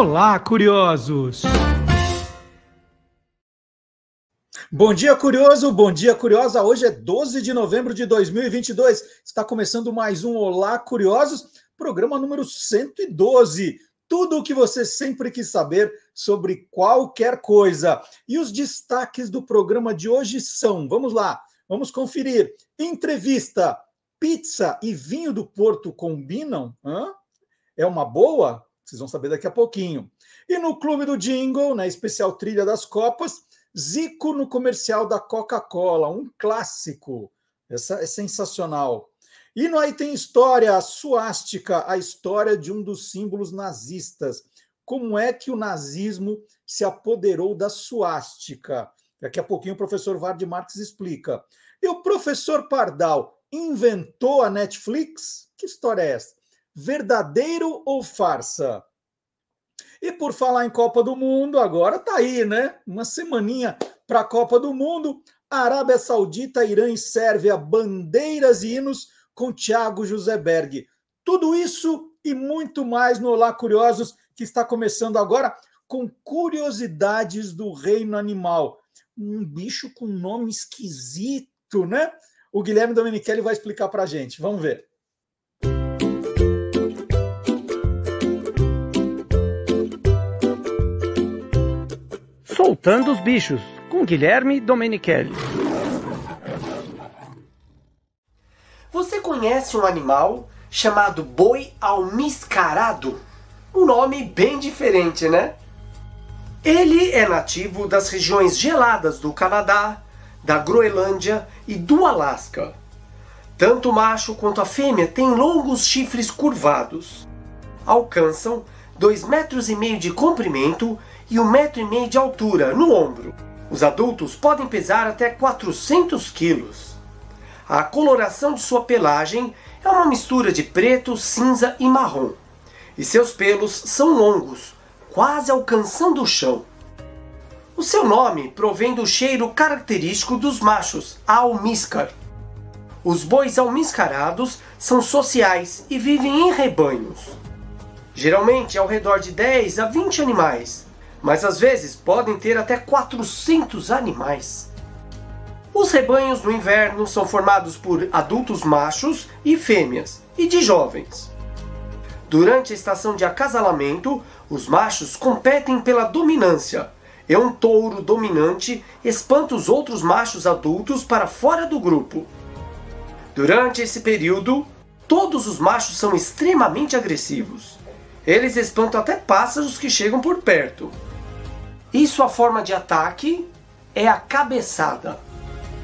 Olá, curiosos! Bom dia, curioso! Bom dia, curiosa! Hoje é 12 de novembro de 2022. Está começando mais um Olá, curiosos, programa número 112. Tudo o que você sempre quis saber sobre qualquer coisa. E os destaques do programa de hoje são: vamos lá, vamos conferir. Entrevista: pizza e vinho do Porto combinam? Hã? É uma boa? Vocês vão saber daqui a pouquinho. E no Clube do Jingle, na especial Trilha das Copas, Zico no comercial da Coca-Cola, um clássico. Essa é sensacional. E no Aí Tem História, a suástica, a história de um dos símbolos nazistas. Como é que o nazismo se apoderou da suástica? Daqui a pouquinho o professor Vard Marques explica. E o professor Pardal inventou a Netflix? Que história é essa? Verdadeiro ou farsa? E por falar em Copa do Mundo, agora tá aí, né? Uma semaninha para a Copa do Mundo. Arábia Saudita, Irã e Sérvia, bandeiras e hinos com Thiago Joseberg. Tudo isso e muito mais no Olá Curiosos, que está começando agora com curiosidades do reino animal. Um bicho com nome esquisito, né? O Guilherme Domenichelli vai explicar para gente. Vamos ver. Soltando os Bichos, com Guilherme Domenichelli. Você conhece um animal chamado boi almiscarado? Um nome bem diferente, né? Ele é nativo das regiões geladas do Canadá, da Groenlândia e do Alasca. Tanto o macho quanto a fêmea têm longos chifres curvados. Alcançam 2,5 metros e meio de comprimento e um metro e meio de altura no ombro. Os adultos podem pesar até 400 quilos. A coloração de sua pelagem é uma mistura de preto, cinza e marrom. E seus pelos são longos, quase alcançando o chão. O seu nome provém do cheiro característico dos machos, almíscar. Os bois almiscarados são sociais e vivem em rebanhos. Geralmente ao redor de 10 a 20 animais, mas às vezes podem ter até 400 animais. Os rebanhos no inverno são formados por adultos machos e fêmeas, e de jovens. Durante a estação de acasalamento, os machos competem pela dominância. E um touro dominante espanta os outros machos adultos para fora do grupo. Durante esse período, todos os machos são extremamente agressivos. Eles espantam até pássaros que chegam por perto. E sua forma de ataque é a cabeçada.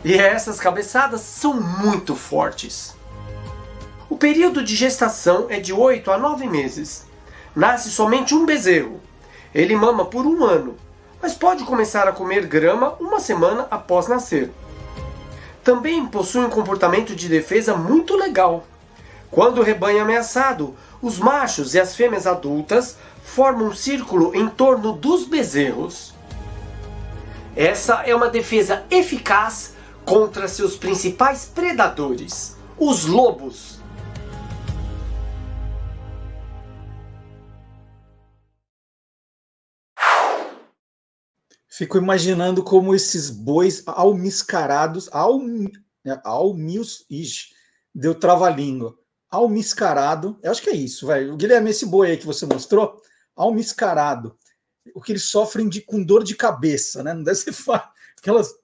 E essas cabeçadas são muito fortes. O período de gestação é de 8 a 9 meses. Nasce somente um bezerro. Ele mama por um ano, mas pode começar a comer grama uma semana após nascer. Também possui um comportamento de defesa muito legal. Quando o rebanho é ameaçado, os machos e as fêmeas adultas formam um círculo em torno dos bezerros. Essa é uma defesa eficaz contra seus principais predadores, os lobos. Fico imaginando como esses bois almiscarados, al, né, almius, ixi, deu trava-língua. Almiscarado, eu acho que é isso, velho. Guilherme, esse boi aí que você mostrou, almiscarado. O que eles sofrem de, com dor de cabeça, né? Não deve ser fácil. Aquelas.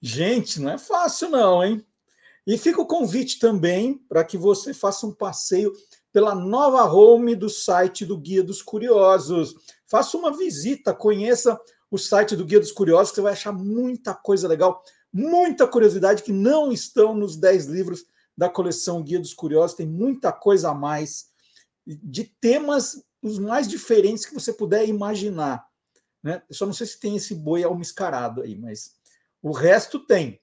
Gente, não é fácil, não, hein? E fica o convite também para que você faça um passeio pela nova home do site do Guia dos Curiosos. Faça uma visita, conheça o site do Guia dos Curiosos, que você vai achar muita coisa legal, muita curiosidade que não estão nos 10 livros da coleção Guia dos Curiosos. Tem muita coisa a mais de temas os mais diferentes que você puder imaginar. Né? Eu só não sei se tem esse boi almiscarado aí, mas o resto tem.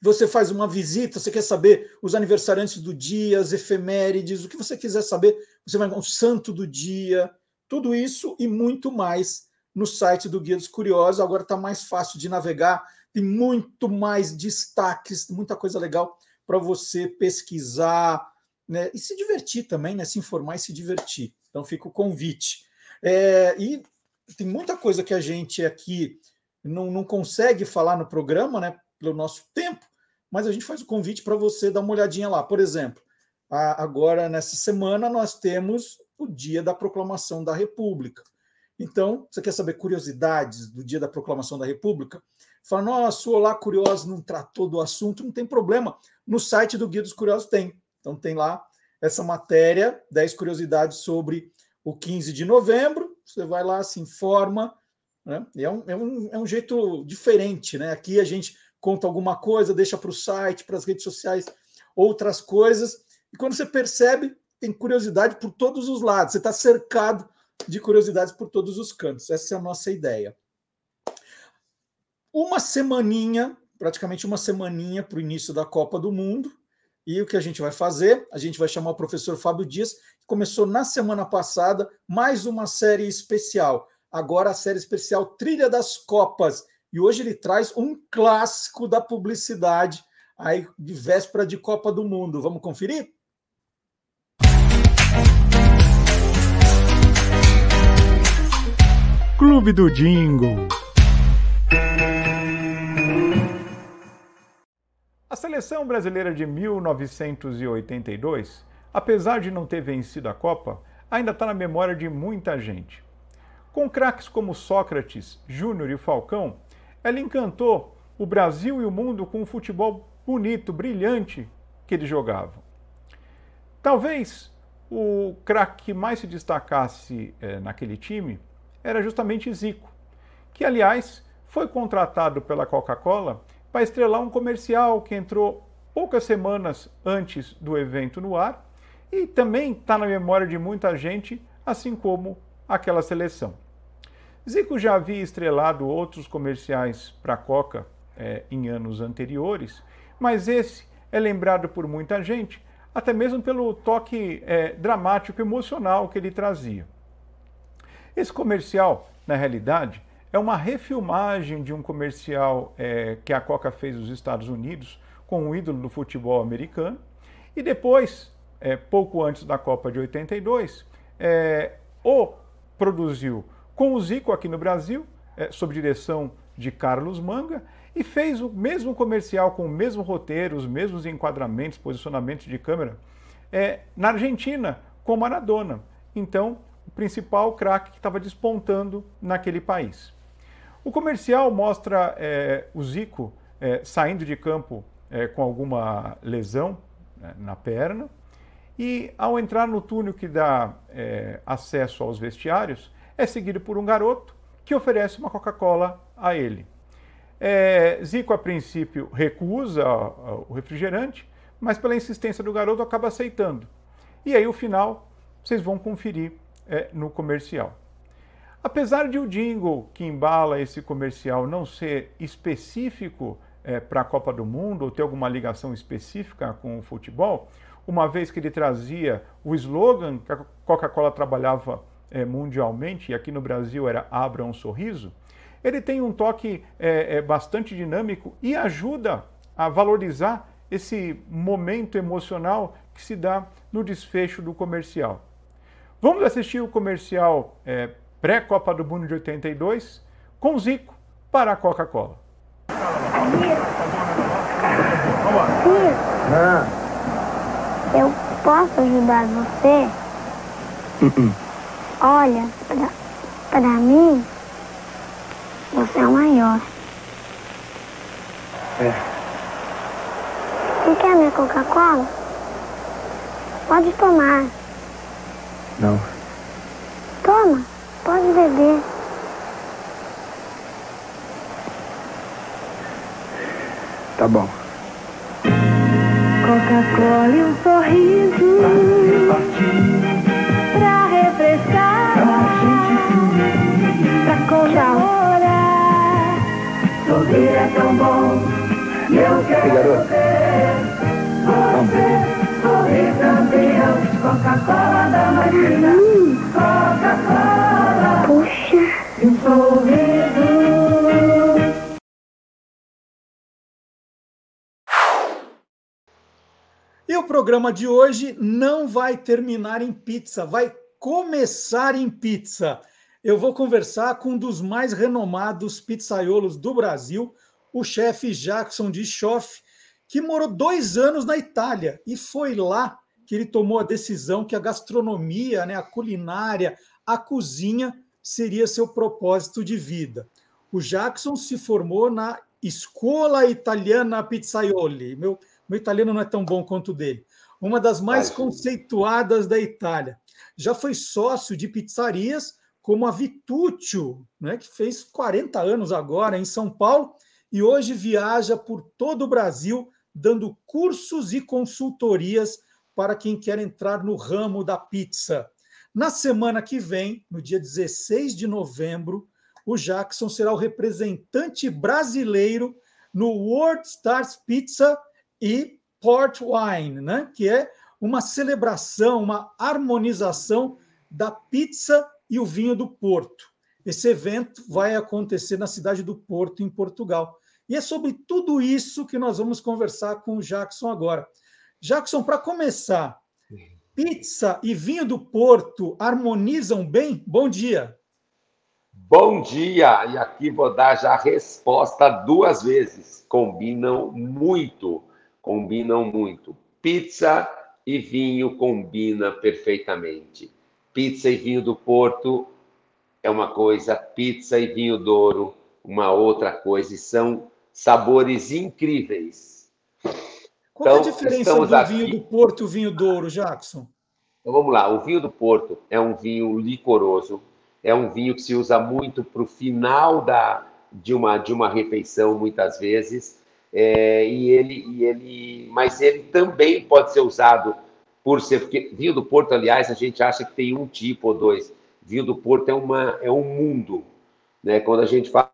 Você faz uma visita, você quer saber os aniversariantes do dia, as efemérides, o que você quiser saber, você vai o santo do dia, tudo isso e muito mais no site do Guia dos Curiosos. Agora está mais fácil de navegar, tem muito mais destaques, muita coisa legal para você pesquisar né? e se divertir também, né? se informar e se divertir. Então fica o convite. É, e tem muita coisa que a gente aqui não, não consegue falar no programa, né? Pelo nosso tempo, mas a gente faz o convite para você dar uma olhadinha lá. Por exemplo, a, agora nessa semana nós temos o dia da proclamação da República. Então, você quer saber curiosidades do dia da proclamação da República? Fala, nossa, o Olá Curioso não tratou do assunto, não tem problema. No site do Guia dos Curiosos tem. Então, tem lá essa matéria, 10 curiosidades sobre o 15 de novembro. Você vai lá, se informa. Né? É, um, é, um, é um jeito diferente. Né? Aqui a gente conta alguma coisa, deixa para o site, para as redes sociais, outras coisas. E quando você percebe, tem curiosidade por todos os lados. Você está cercado de curiosidades por todos os cantos. Essa é a nossa ideia. Uma semaninha, praticamente uma semaninha para o início da Copa do Mundo. E o que a gente vai fazer? A gente vai chamar o professor Fábio Dias, que começou na semana passada mais uma série especial. Agora a série especial Trilha das Copas. E hoje ele traz um clássico da publicidade aí de véspera de Copa do Mundo. Vamos conferir? Clube do Jingle. A seleção brasileira de 1982, apesar de não ter vencido a Copa, ainda está na memória de muita gente. Com craques como Sócrates, Júnior e Falcão, ela encantou o Brasil e o mundo com o futebol bonito, brilhante que eles jogavam. Talvez o craque que mais se destacasse eh, naquele time era justamente Zico, que, aliás, foi contratado pela Coca-Cola para estrelar um comercial que entrou poucas semanas antes do evento no ar e também está na memória de muita gente, assim como aquela seleção. Zico já havia estrelado outros comerciais para a Coca é, em anos anteriores, mas esse é lembrado por muita gente, até mesmo pelo toque é, dramático emocional que ele trazia. Esse comercial, na realidade, é uma refilmagem de um comercial é, que a Coca fez nos Estados Unidos com um ídolo do futebol americano. E depois, é, pouco antes da Copa de 82, é, o produziu com o Zico aqui no Brasil, é, sob direção de Carlos Manga, e fez o mesmo comercial com o mesmo roteiro, os mesmos enquadramentos, posicionamentos de câmera, é, na Argentina, com Maradona. Então, o principal craque que estava despontando naquele país. O comercial mostra é, o Zico é, saindo de campo é, com alguma lesão né, na perna e, ao entrar no túnel que dá é, acesso aos vestiários, é seguido por um garoto que oferece uma Coca-Cola a ele. É, Zico, a princípio, recusa o refrigerante, mas pela insistência do garoto acaba aceitando. E aí, o final, vocês vão conferir é, no comercial. Apesar de o jingle que embala esse comercial não ser específico é, para a Copa do Mundo ou ter alguma ligação específica com o futebol, uma vez que ele trazia o slogan que a Coca-Cola trabalhava é, mundialmente, e aqui no Brasil era Abra um Sorriso, ele tem um toque é, é bastante dinâmico e ajuda a valorizar esse momento emocional que se dá no desfecho do comercial. Vamos assistir o comercial é, pré-Copa do Mundo de 82 com Zico para a Coca-Cola. Eu posso ajudar você? Olha, para mim, você é o maior. É. Não quer minha Coca-Cola? Pode tomar. Não. Beber. Tá bom. Coca-Cola e um sorriso pra refrescar, pra comemorar. Sorrir é tão bom, eu quero garoto. você. Sorrir campeão, Coca-Cola da máquina, programa de hoje não vai terminar em pizza, vai começar em pizza. eu vou conversar com um dos mais renomados pizzaiolos do Brasil, o chefe Jackson de Schoff, que morou dois anos na Itália e foi lá que ele tomou a decisão que a gastronomia, né, a culinária, a cozinha seria seu propósito de vida. O Jackson se formou na Escola Italiana Pizzaioli. Meu, meu italiano não é tão bom quanto o dele. Uma das mais conceituadas da Itália. Já foi sócio de pizzarias como a Vituccio, né, que fez 40 anos agora em São Paulo e hoje viaja por todo o Brasil dando cursos e consultorias para quem quer entrar no ramo da pizza. Na semana que vem, no dia 16 de novembro, o Jackson será o representante brasileiro no World Stars Pizza e Port Wine, né? que é uma celebração, uma harmonização da pizza e o vinho do Porto. Esse evento vai acontecer na cidade do Porto, em Portugal. E é sobre tudo isso que nós vamos conversar com o Jackson agora. Jackson, para começar, pizza e vinho do Porto harmonizam bem? Bom dia. Bom dia! E aqui vou dar já a resposta duas vezes. Combinam muito, combinam muito. Pizza e vinho combina perfeitamente. Pizza e vinho do Porto é uma coisa, pizza e vinho douro uma outra coisa, e são sabores incríveis. Qual então, é a então, diferença do aqui... vinho do Porto e o vinho Douro, Jackson? Então vamos lá, o vinho do Porto é um vinho licoroso, é um vinho que se usa muito para o final da, de, uma, de uma refeição, muitas vezes, é, e ele, e ele, mas ele também pode ser usado por ser, porque vinho do Porto, aliás, a gente acha que tem um tipo ou dois. Vinho do Porto é, uma, é um mundo. Né? Quando a gente fala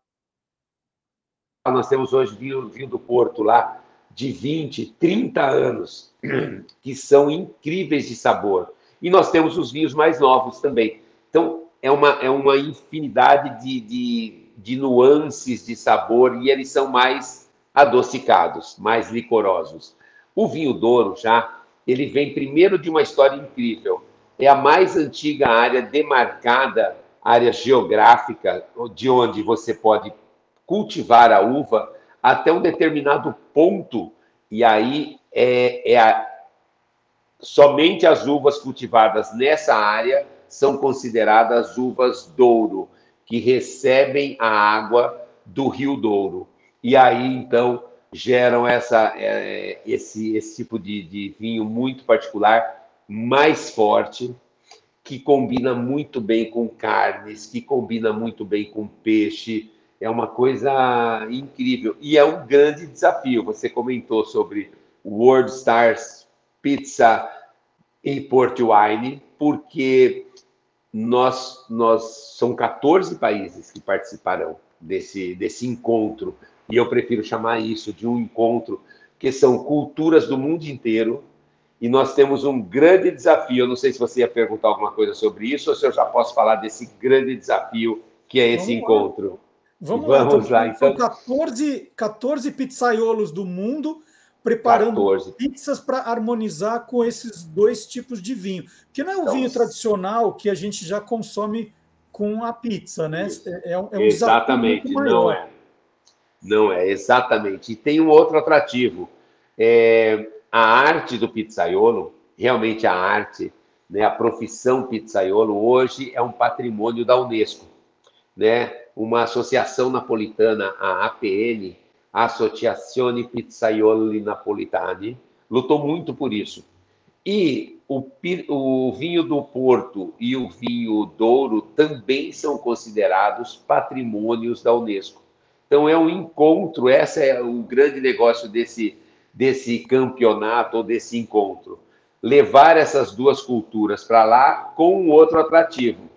nós temos hoje vinho, vinho do Porto lá, de 20, 30 anos, que são incríveis de sabor. E nós temos os vinhos mais novos também. Então, é uma, é uma infinidade de, de, de nuances de sabor e eles são mais adocicados, mais licorosos. O vinho Douro já, ele vem primeiro de uma história incrível. É a mais antiga área demarcada, área geográfica, de onde você pode cultivar a uva até um determinado ponto, e aí é, é a, somente as uvas cultivadas nessa área são consideradas uvas Douro, que recebem a água do Rio Douro. E aí, então, geram essa, é, esse, esse tipo de, de vinho muito particular, mais forte, que combina muito bem com carnes, que combina muito bem com peixe, é uma coisa incrível. E é um grande desafio. Você comentou sobre World Stars Pizza e Port Wine, porque nós, nós são 14 países que participarão desse, desse encontro, e eu prefiro chamar isso de um encontro, que são culturas do mundo inteiro, e nós temos um grande desafio. Eu não sei se você ia perguntar alguma coisa sobre isso, ou se eu já posso falar desse grande desafio que é esse Vamos encontro. Lá. Vamos, Vamos lá, então. São 14, 14 pizzaiolos do mundo preparando 14. pizzas para harmonizar com esses dois tipos de vinho. Que não é o então, vinho tradicional que a gente já consome com a pizza, né? É, é um, é um exatamente, não é. Não é, exatamente. E tem um outro atrativo. É, a arte do pizzaiolo, realmente a arte, né, a profissão pizzaiolo, hoje é um patrimônio da Unesco. Né? uma associação napolitana, a APN, Associazione Pizzaioli Napolitani, lutou muito por isso. E o, o, vinho do Porto e o vinho Douro também são considerados patrimônios da Unesco. Então é um encontro, esse é o grande negócio desse, desse campeonato ou desse encontro. Levar essas duas culturas para lá com um outro atrativo.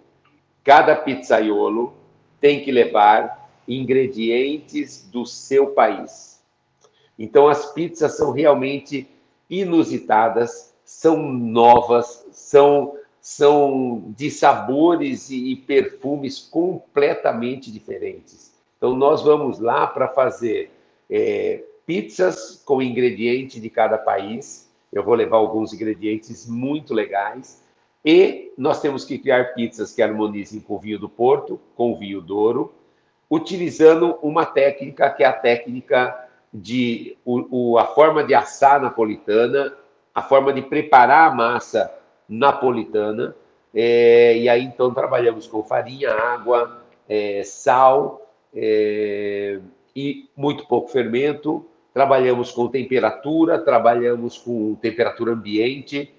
Cada pizzaiolo tem que levar ingredientes do seu país. Então, as pizzas são realmente inusitadas, são novas, são, são de sabores e perfumes completamente diferentes. Então, nós vamos lá para fazer é, pizzas com ingrediente de cada país. Eu vou levar alguns ingredientes muito legais E nós temos que criar pizzas que harmonizem com o vinho do Porto, com o vinho Douro, utilizando uma técnica que é a técnica de o, o, a forma de assar napolitana, a forma de preparar a massa napolitana. É, e aí então trabalhamos com farinha, água, é, sal é, e muito pouco fermento. Trabalhamos com temperatura, trabalhamos com temperatura ambiente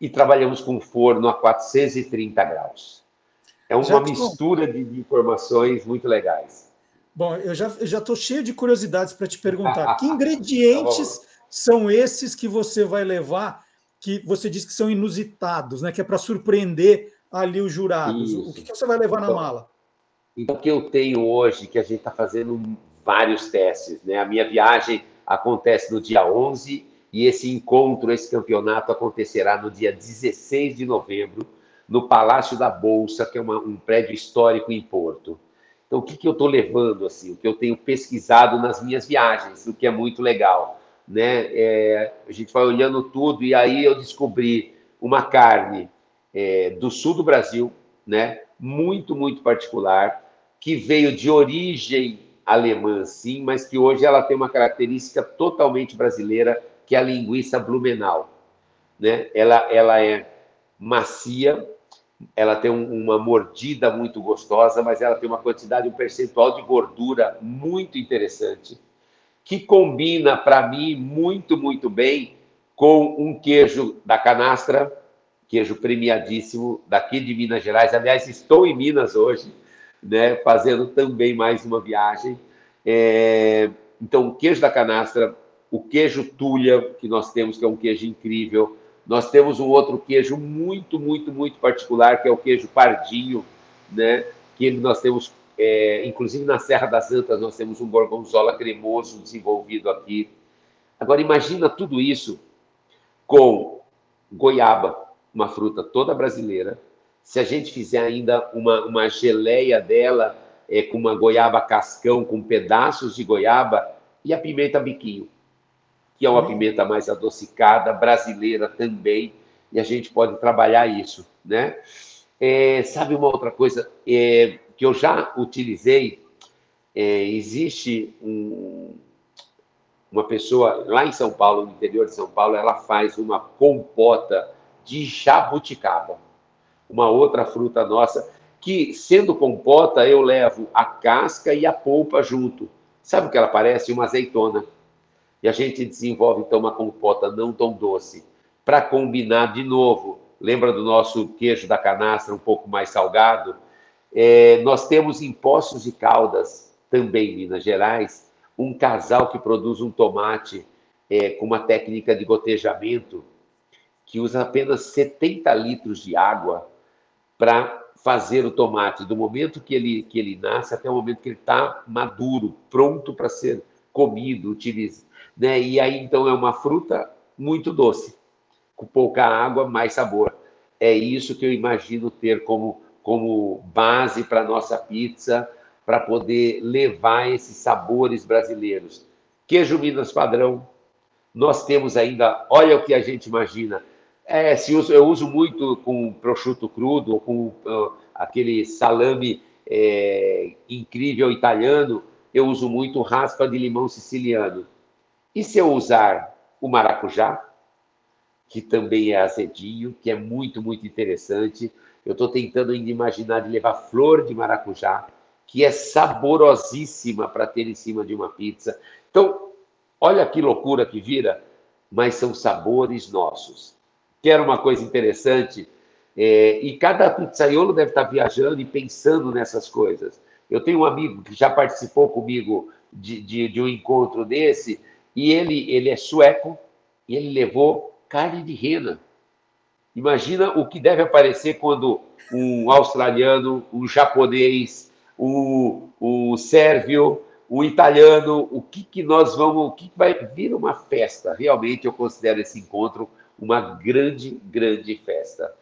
e trabalhamos com forno a 430 graus. É uma já, mistura de, de, informações muito legais. Bom, eu já estou cheio de curiosidades para te perguntar. que ingredientes tá são esses que você vai levar, que você diz que são inusitados, né? que é para surpreender ali os jurados? Isso. O que, que, você vai levar então, na mala? Então, o que eu tenho hoje, que a gente está fazendo vários testes, né? A minha viagem acontece no dia 11 e esse encontro, esse campeonato acontecerá no dia 16 de novembro, no Palácio da Bolsa, que é uma, um prédio histórico em Porto. Então, o que, que eu estou levando, assim, o que eu tenho pesquisado nas minhas viagens, o que é muito legal, né? É, a gente vai olhando tudo e aí eu descobri uma carne é, do sul do Brasil, né? Muito, muito particular, que veio de origem alemã, sim, mas que hoje ela tem uma característica totalmente brasileira, que é a linguiça blumenau. Né? Ela, ela é macia, ela tem uma mordida muito gostosa, mas ela tem uma quantidade, um percentual de gordura muito interessante, que combina para mim muito, muito bem com um queijo da canastra, queijo premiadíssimo daqui de Minas Gerais. Aliás, estou em Minas hoje, né, fazendo também mais uma viagem. É, então, o queijo da canastra o queijo Tulha, que nós temos, que é um queijo incrível. Nós temos um outro queijo muito, muito, muito particular, que é o queijo Pardinho, né? que nós temos, é, inclusive na Serra das Antas, nós temos um gorgonzola cremoso desenvolvido aqui. Agora, imagina tudo isso com goiaba, uma fruta toda brasileira. Se a gente fizer ainda uma, uma geleia dela, é, com uma goiaba cascão, com pedaços de goiaba, e a pimenta biquinho que é uma pimenta mais adocicada, brasileira também, e a gente pode trabalhar isso, né? É, sabe uma outra coisa é, que eu já utilizei? É, existe um, uma pessoa lá em São Paulo, no interior de São Paulo, ela faz uma compota de jabuticaba, uma outra fruta nossa, que sendo compota eu levo a casca e a polpa junto. Sabe o que ela parece? Uma azeitona e a gente desenvolve então uma compota não tão doce para combinar de novo. Lembra do nosso queijo da canastra um pouco mais salgado? É, nós temos em Poços de Caldas, também em Minas Gerais, um casal que produz um tomate é, com uma técnica de gotejamento que usa apenas 70 litros de água para fazer o tomate, do momento que ele, que ele nasce até o momento que ele está maduro, pronto para ser comido, utilizado né? E aí então é uma fruta muito doce, com pouca água, mais sabor. É isso que eu imagino ter como, como base para nossa pizza, para poder levar esses sabores brasileiros. Queijo Minas padrão, nós temos ainda, olha o que a gente imagina. É, se uso, eu uso muito com prosciutto crudo, ou com uh, aquele salame é, incrível italiano, eu uso muito raspa de limão siciliano. E se eu usar o maracujá, que também é azedinho, que é muito, muito interessante. Eu estou tentando ainda imaginar de levar flor de maracujá, que é saborosíssima para ter em cima de uma pizza. Então, olha que loucura que vira, mas são sabores nossos. Quer uma coisa interessante? É, e cada pizzaiolo deve estar viajando e pensando nessas coisas. Eu tenho um amigo que já participou comigo de, de, de um encontro desse, e ele, ele é sueco e ele levou carne de rena. Imagina o que deve aparecer quando um australiano, um japonês, um, um sérvio, um italiano, o que, que nós vamos, o que, que vai vir uma festa. Realmente eu considero esse encontro uma grande, grande festa.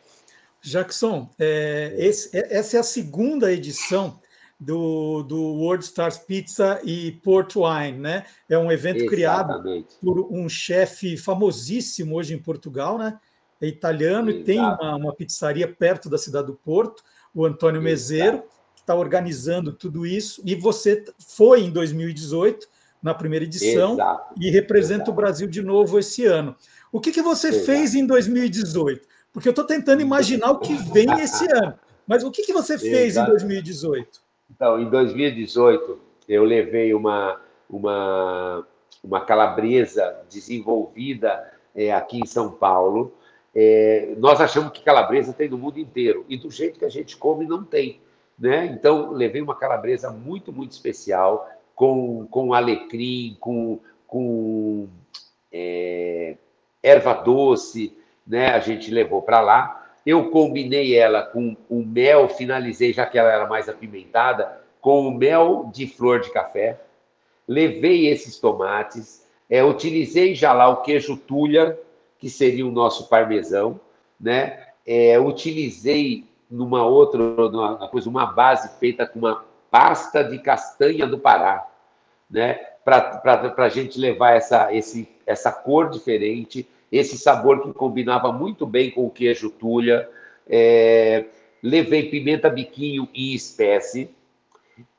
Jackson, é, esse, essa é a segunda edição do, do World Stars Pizza e Port Wine, né? É um evento Exatamente. criado por um chefe famosíssimo hoje em Portugal, né? é italiano Exato. e tem uma, uma, pizzaria perto da cidade do Porto, o Antônio Exato. Mezeiro, que está organizando tudo isso. E você foi em 2018, na primeira edição, Exato. e representa o Brasil de novo esse ano. O que, que você fez em 2018? Porque eu estou tentando imaginar o que vem esse ano. Mas o que, que você fez em 2018? Então, em 2018, eu levei uma, uma, uma calabresa desenvolvida é, aqui em São Paulo. É, nós achamos que calabresa tem no mundo inteiro, e do jeito que a gente come, não tem. Né? Então, levei uma calabresa muito, muito especial, com, com alecrim, com, com é, erva doce, né? a gente levou para lá. Eu combinei ela com o mel, finalizei, já que ela era mais apimentada, com o mel de flor de café. Levei esses tomates, é, utilizei já lá o queijo tulha, que seria o nosso parmesão, né? É, utilizei numa outra numa coisa, uma base feita com uma pasta de castanha do Pará, né? Para a gente levar essa, esse, essa cor diferente, esse sabor que combinava muito bem com o queijo tulha. É, levei pimenta biquinho em espécie.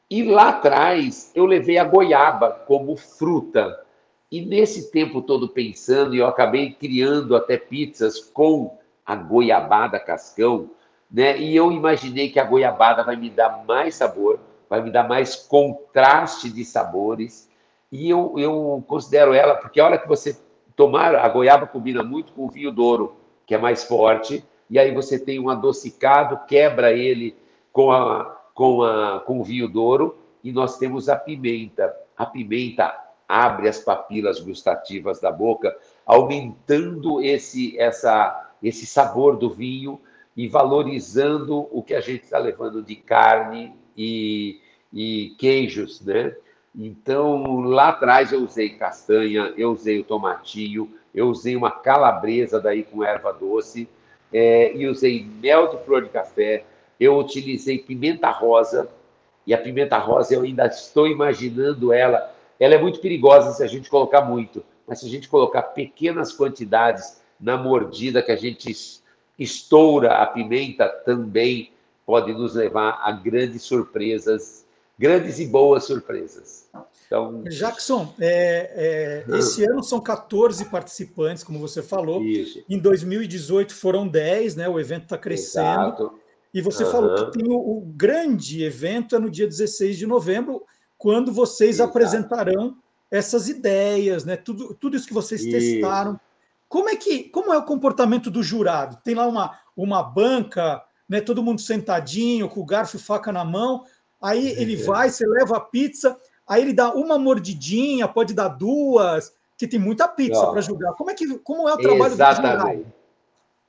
E lá atrás eu levei a goiaba como fruta. E nesse tempo todo pensando, eu acabei criando até pizzas com a goiabada cascão, né? E eu imaginei que a goiabada vai me dar mais sabor, vai me dar mais contraste de sabores. E eu, eu considero ela, porque a hora que você tomar, a goiaba combina muito com o vinho douro, que é mais forte, e aí você tem um adocicado, quebra ele com, a, com, a, com o vinho douro, e nós temos a pimenta. A pimenta abre as papilas gustativas da boca, aumentando esse, essa, esse sabor do vinho e valorizando o que a gente está levando de carne e, e queijos, né? Então, lá atrás eu usei castanha, eu usei o tomatinho, eu usei uma calabresa daí com erva doce, é, e usei mel de flor de café, eu utilizei pimenta rosa, e a pimenta rosa eu ainda estou imaginando ela, ela é muito perigosa se a gente colocar muito, mas se a gente colocar pequenas quantidades na mordida que a gente estoura a pimenta, também pode nos levar a grandes surpresas grandes e boas surpresas. Então... Jackson, é, é, esse ano são 14 participantes, como você falou. Isso. Em 2018 foram 10, né? O evento está crescendo. Exato. E você uhum. falou que tem o, o, grande evento é no dia 16 de novembro, quando vocês Exato. apresentarão essas ideias, né? Tudo, tudo isso que vocês isso. testaram. Como é que como é o comportamento do jurado? Tem lá uma, uma banca, né? Todo mundo sentadinho, com o garfo e faca na mão Aí ele vai, você leva a pizza, aí ele dá uma mordidinha, pode dar duas, que tem muita pizza para julgar. Como é que como é o trabalho Exatamente.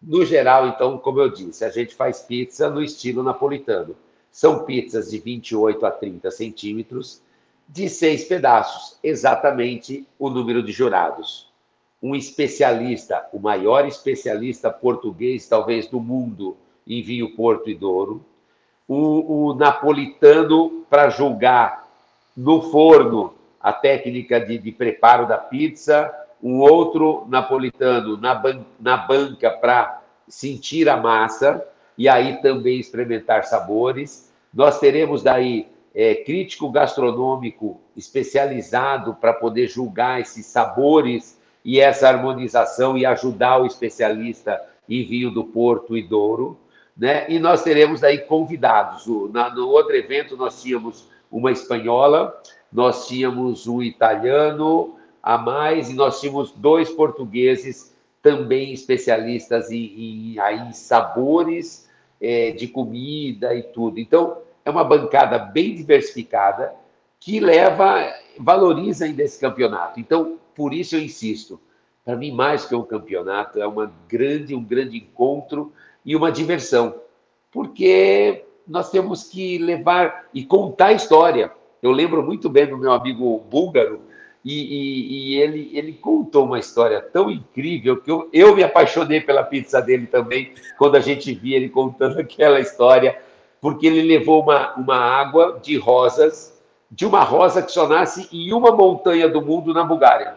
No geral, então, como eu disse, a gente faz pizza no estilo napolitano. São pizzas de 28 a 30 centímetros, de seis pedaços, exatamente o número de jurados. Um especialista, o maior especialista português, talvez, do mundo em vinho Porto e Douro, o, o napolitano para julgar no forno a técnica de, de, preparo da pizza, um outro napolitano na, ban na banca para sentir a massa e aí também experimentar sabores. Nós teremos daí é, crítico gastronômico especializado para poder julgar esses sabores e essa harmonização e ajudar o especialista em vinho do Porto e Douro né? E nós teremos aí convidados. Na, no outro evento nós tínhamos uma espanhola, nós tínhamos um italiano a mais e nós tínhamos dois portugueses também especialistas em, em, em sabores é, de comida e tudo. Então é uma bancada bem diversificada que leva, valoriza ainda esse campeonato. Então por isso eu insisto. Para mim mais que um campeonato é uma grande um grande encontro e uma diversão, porque nós temos que levar e contar a história. Eu lembro muito bem do meu amigo búlgaro, e, e, e ele, ele contou uma história tão incrível que eu, eu me apaixonei pela pizza dele também, quando a gente via ele contando aquela história, porque ele levou uma, uma água de rosas, de uma rosa que só nasce em uma montanha do mundo na Bulgária.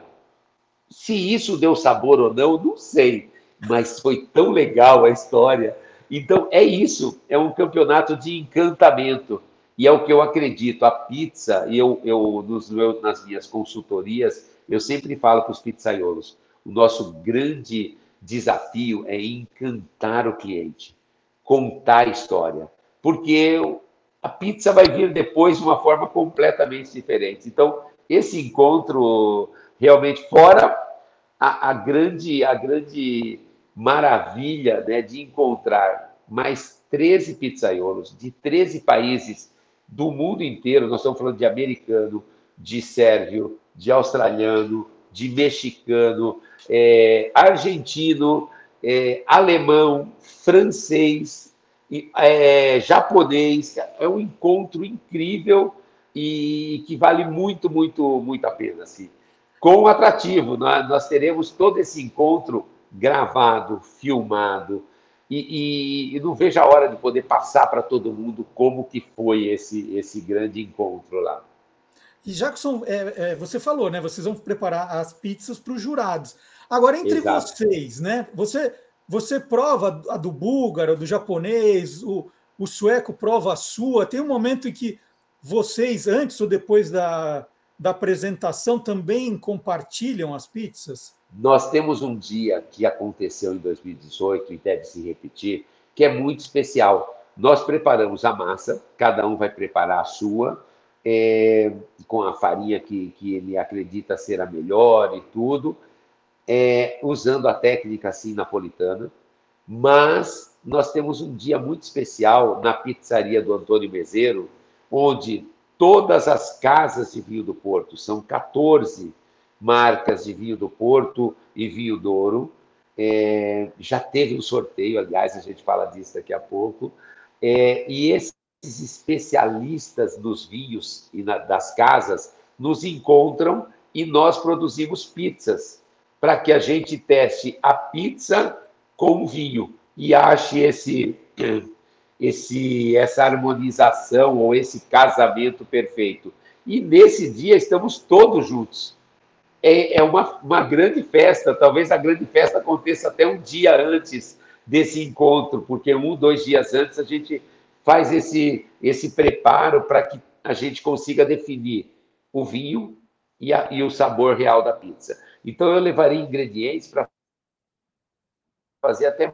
Se isso deu sabor ou não, não sei mas foi tão legal a história. Então, é isso, é um campeonato de encantamento. E é o que eu acredito. A pizza, e eu, eu nos meus, nas minhas consultorias, eu sempre falo para os pizzaiolos: o nosso grande desafio é encantar o cliente, contar a história. Porque a pizza vai vir depois de uma forma completamente diferente. Então, esse encontro realmente, fora a, a grande, a grande maravilha né, de encontrar mais 13 pizzaiolos de 13 países do mundo inteiro. Nós estamos falando de americano, de sérvio, de australiano, de mexicano, é, argentino, é, alemão, francês, é, japonês. É um encontro incrível e que vale muito, muito, muito a pena. Assim. Com atrativo, nós, nós teremos todo esse encontro gravado, filmado, e, e, e, não vejo a hora de poder passar para todo mundo como que foi esse, esse grande encontro lá. E Jackson, é, é, você falou, né? Vocês vão preparar as pizzas para os jurados. Agora, entre Exato. vocês, né? Você, você prova a do búlgaro, do japonês, o, o sueco prova a sua. Tem um momento em que vocês, antes ou depois da, da apresentação, também compartilham as pizzas? Nós temos um dia que aconteceu em 2018 e deve se repetir, que é muito especial. Nós preparamos a massa, cada um vai preparar a sua, é, com a farinha que, que ele acredita ser a melhor e tudo, é, usando a técnica assim napolitana. Mas nós temos um dia muito especial na pizzaria do Antônio Mezeiro, onde todas as casas de vinho do Porto, são 14 marcas de vinho do Porto e vinho Douro, é, já teve um sorteio, aliás, a gente fala disso daqui a pouco, é, e esses especialistas dos vinhos e na, das casas nos encontram e nós produzimos pizzas para que a gente teste a pizza com vinho e ache esse, esse, essa harmonização ou esse casamento perfeito. E nesse dia estamos todos juntos. É, é uma, uma grande festa, talvez a grande festa aconteça até um dia antes desse encontro, porque um, dois dias antes a gente faz esse, esse preparo para que a gente consiga definir o vinho e, a, e o sabor real da pizza. Então, eu levaria ingredientes para fazer até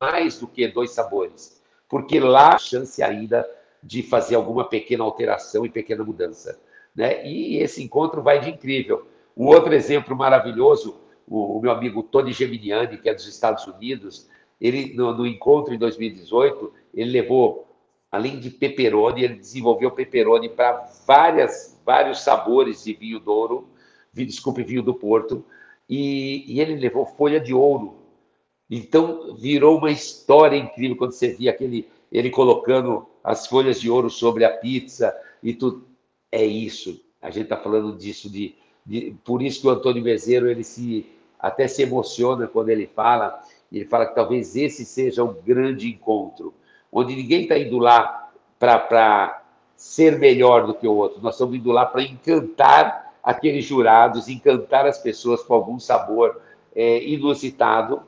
mais do que dois sabores, porque lá a chance ainda de fazer alguma pequena alteração e pequena mudança. Né? E esse encontro vai de incrível. O outro exemplo maravilhoso, o, o meu amigo Tony Geminiani, que é dos Estados Unidos, ele no, no encontro em 2018, ele levou, além de pepperoni, ele desenvolveu pepperoni para várias vários sabores de vinho douro, desculpe, vinho do Porto, e, e ele levou folha de ouro. Então virou uma história incrível quando você via aquele ele colocando as folhas de ouro sobre a pizza e tudo. É isso. A gente está falando disso de, de, por isso que o Antônio Mezeiro ele se até se emociona quando ele fala ele fala que talvez esse seja um grande encontro, onde ninguém está indo lá para ser melhor do que o outro, nós estamos indo lá para encantar aqueles jurados, encantar as pessoas com algum sabor é, inusitado,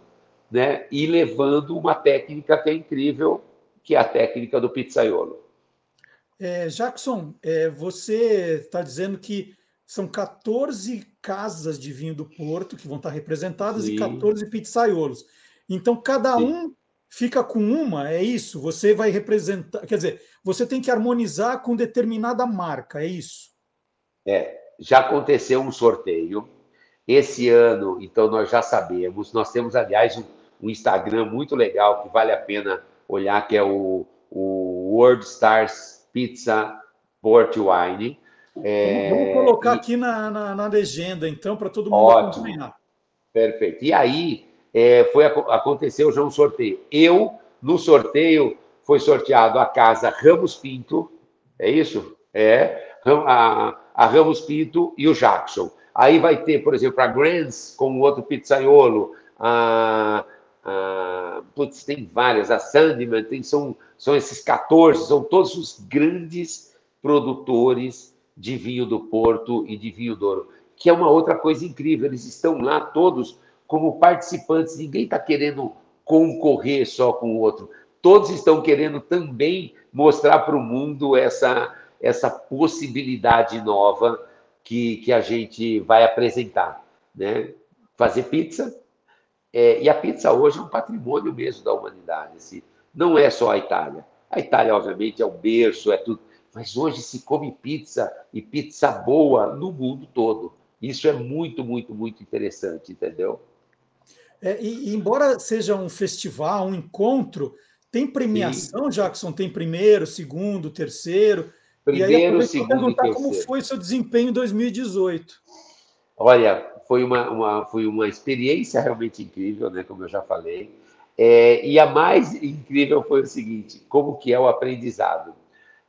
né? e levando uma técnica que é incrível, que é a técnica do pizzaiolo. É, Jackson, é, você está dizendo que são 14 casas de vinho do Porto que vão estar representadas Sim. e 14 pizzaiolos. Então, cada Sim. um fica com uma, é isso? Você vai representar, quer dizer, você tem que harmonizar com determinada marca, é isso? É, já aconteceu um sorteio. Esse ano, então, nós já sabemos. Nós temos, aliás, um, um Instagram muito legal que vale a pena olhar, que é o, o World Stars Pizza Port Wine. É, Vamos colocar e... aqui na, na, na, legenda, então, para todo mundo Ótimo. acompanhar. Perfeito. E aí, é, foi, aconteceu já um sorteio. Eu, no sorteio, foi sorteado a casa Ramos Pinto, é isso? É, a, a Ramos Pinto e o Jackson. Aí vai ter, por exemplo, a Grants com o outro pizzaiolo, a, a, putz, tem várias, a Sandman, tem, são, são esses 14, são todos os grandes produtores de vinho do Porto e de vinho do Ouro, que é uma outra coisa incrível, eles estão lá todos como participantes. Ninguém está querendo concorrer só com o outro. Todos estão querendo também mostrar para o mundo essa, essa possibilidade nova que, que a gente vai apresentar. Né? Fazer pizza. É, e a pizza hoje é um patrimônio mesmo da humanidade. Assim. Não é só a Itália. A Itália, obviamente, é o berço, é tudo. Mas hoje se come pizza e pizza boa no mundo todo. Isso é muito, muito, muito interessante, entendeu? É, e, embora seja um festival, um encontro, tem premiação, Sim. Jackson? Tem primeiro, segundo, terceiro? Primeiro, e aí, segundo perguntar terceiro. como foi seu desempenho em 2018. Olha, foi uma, uma, foi uma experiência realmente incrível, né? Como eu já falei. É, e a mais incrível foi o seguinte: como que é o aprendizado?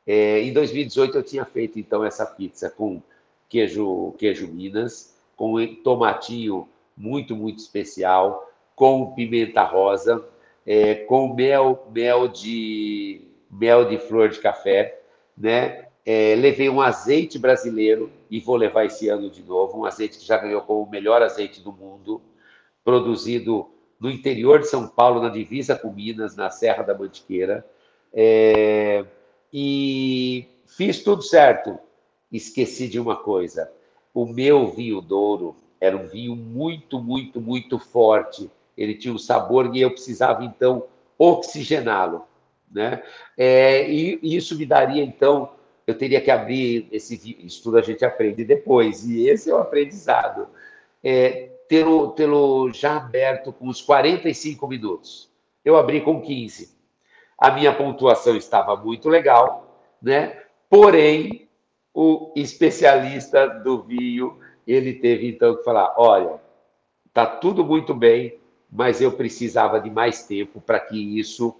É, em 2018 eu tinha feito então essa pizza com queijo, queijo Minas, com tomatinho muito, muito especial, com pimenta rosa, é, com mel, mel de mel de flor de café, né? É, levei um azeite brasileiro e vou levar esse ano de novo, um azeite que já ganhou como o melhor azeite do mundo, produzido no interior de São Paulo, na divisa com Minas, na Serra da Mantiqueira. É, e fiz tudo certo. Esqueci de uma coisa: o meu vinho Douro era um vinho muito, muito, muito forte. Ele tinha um sabor e eu precisava então oxigená-lo, né? É, e isso me daria então, eu teria que abrir esse isso tudo a gente aprende depois e esse é o aprendizado. É, tê-lo, tê-lo já aberto com uns 45 minutos. Eu abri com 15. A minha pontuação estava muito legal, né? Porém, o especialista do vinho ele teve então que falar: olha, tá tudo muito bem, mas eu precisava de mais tempo para que isso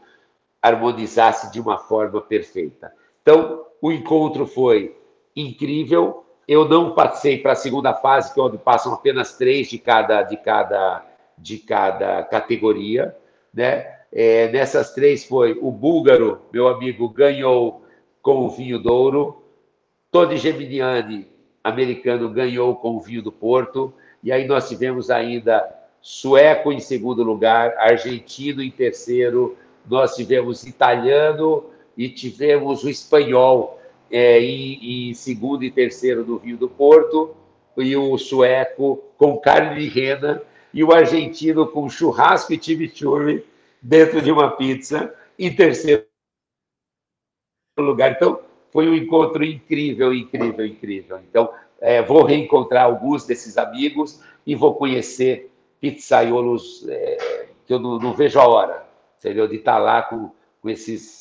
harmonizasse de uma forma perfeita. Então, o encontro foi incrível. Eu não passei para a segunda fase, que é onde passam apenas três de cada de cada de cada categoria, né? É, nessas três foi o búlgaro, meu amigo, ganhou com o vinho douro. Tony Geminiani americano ganhou com o vinho do Porto, e aí nós tivemos ainda sueco em segundo lugar, argentino em terceiro, nós tivemos italiano e tivemos o espanhol é, em, em, segundo e terceiro no vinho do Porto, e o sueco com carne de rena, e o argentino com churrasco e chimichurri dentro de uma pizza em terceiro lugar. Então, foi um encontro incrível, incrível, incrível. Então, é, vou reencontrar alguns desses amigos e vou conhecer pizzaiolos é, que eu não, não, vejo a hora, entendeu? De estar lá com, com esses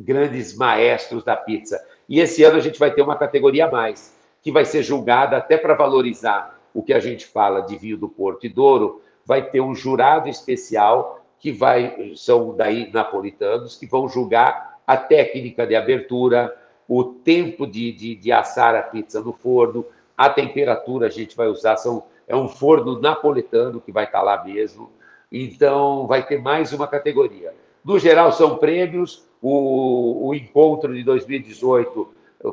grandes maestros da pizza. E esse ano a gente vai ter uma categoria a mais, que vai ser julgada até para valorizar o que a gente fala de vinho do Porto e Douro, vai ter um jurado especial que vai, são daí napolitanos, que vão julgar a técnica de abertura, o tempo de, de, de assar a pizza no forno, a temperatura a gente vai usar, são, é um forno napolitano que vai estar lá mesmo. Então, vai ter mais uma categoria. No geral, são prêmios. O, o encontro de 2018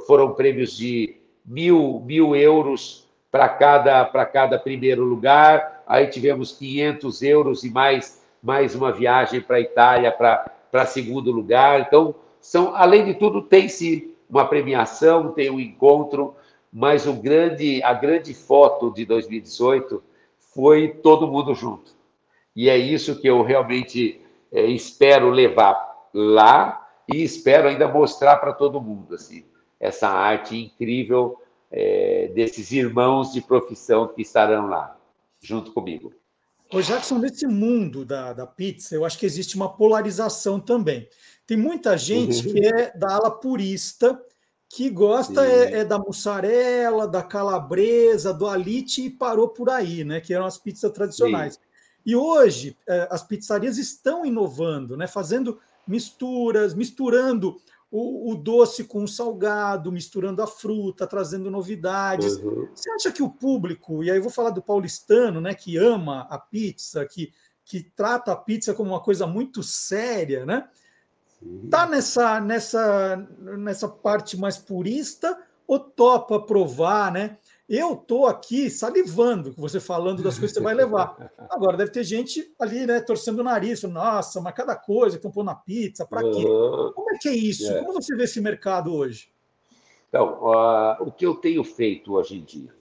foram prêmios de mil, mil euros para cada, cada primeiro lugar. Aí tivemos 500 euros e mais, mais uma viagem para a Itália para segundo lugar. Então, são, além de tudo, tem-se uma premiação, tem um encontro, mas o grande, a grande foto de 2018 foi todo mundo junto. E é isso que eu realmente é, espero levar lá e espero ainda mostrar para todo mundo assim essa arte incrível é, desses irmãos de profissão que estarão lá junto comigo. Ô Jackson, nesse mundo da, da pizza, eu acho que existe uma polarização também. Tem muita gente uhum. que é da ala purista, que gosta é, é, da mussarela, da calabresa, do alite e parou por aí, né? Que eram as pizzas tradicionais. Sim. E hoje é, as pizzarias estão inovando, né? Fazendo misturas, misturando o, o, doce com o salgado, misturando a fruta, trazendo novidades. Uhum. Você acha que o público, e aí eu vou falar do paulistano, né? Que ama a pizza, que, que trata a pizza como uma coisa muito séria, né? Tá nessa, nessa, nessa parte mais purista ou topa provar, né? Eu tô aqui salivando com você falando das coisas que você vai levar. Agora, deve ter gente ali, né, torcendo o nariz, nossa, mas cada coisa estão pondo na pizza, para quê? Uhum. Como é que é isso? É. Como você vê esse mercado hoje? Então, ah, o que eu tenho feito hoje em dia?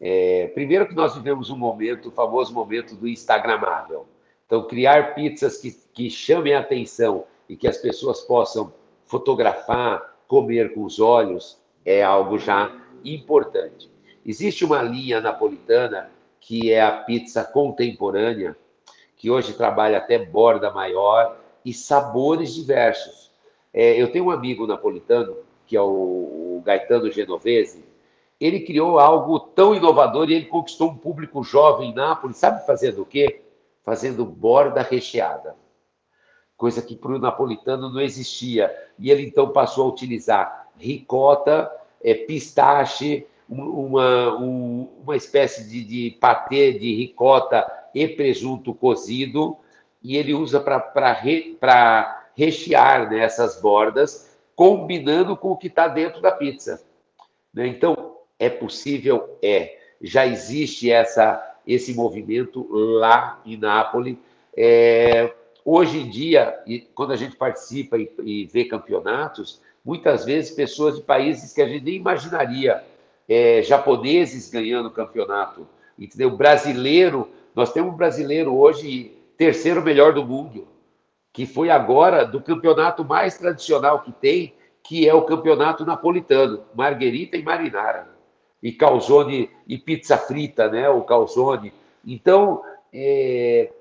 É, primeiro que nós vivemos um momento, o famoso momento do Instagramável. Então, criar pizzas que, que chamem a atenção e que as pessoas possam fotografar, comer com os olhos, é algo já importante. Existe uma linha napolitana que é a pizza contemporânea, que hoje trabalha até borda maior e sabores diversos. É, eu tenho um amigo napolitano, que é o, Gaetano Genovese, ele criou algo tão inovador e ele conquistou um público jovem em Nápoles, sabe fazendo o quê? Fazendo borda recheada. Coisa que para o napolitano não existia. E ele então passou a utilizar ricota, é, pistache, uma, um- uma espécie de, de patê de ricota e presunto cozido, e ele usa para re, rechear né, essas bordas, combinando com o que está dentro da pizza. né? Então, é possível? É. Já existe essa, esse movimento lá em Nápoles. É, hoje em dia, quando a gente participa e, e vê campeonatos, muitas vezes pessoas de países que a gente nem imaginaria, é, japoneses ganhando campeonato, entendeu? Brasileiro, nós temos um brasileiro hoje terceiro melhor do mundo, que foi agora do campeonato mais tradicional que tem, que é o campeonato napolitano, Margherita e Marinara, e calzone e pizza frita, né? O calzone. Então, é,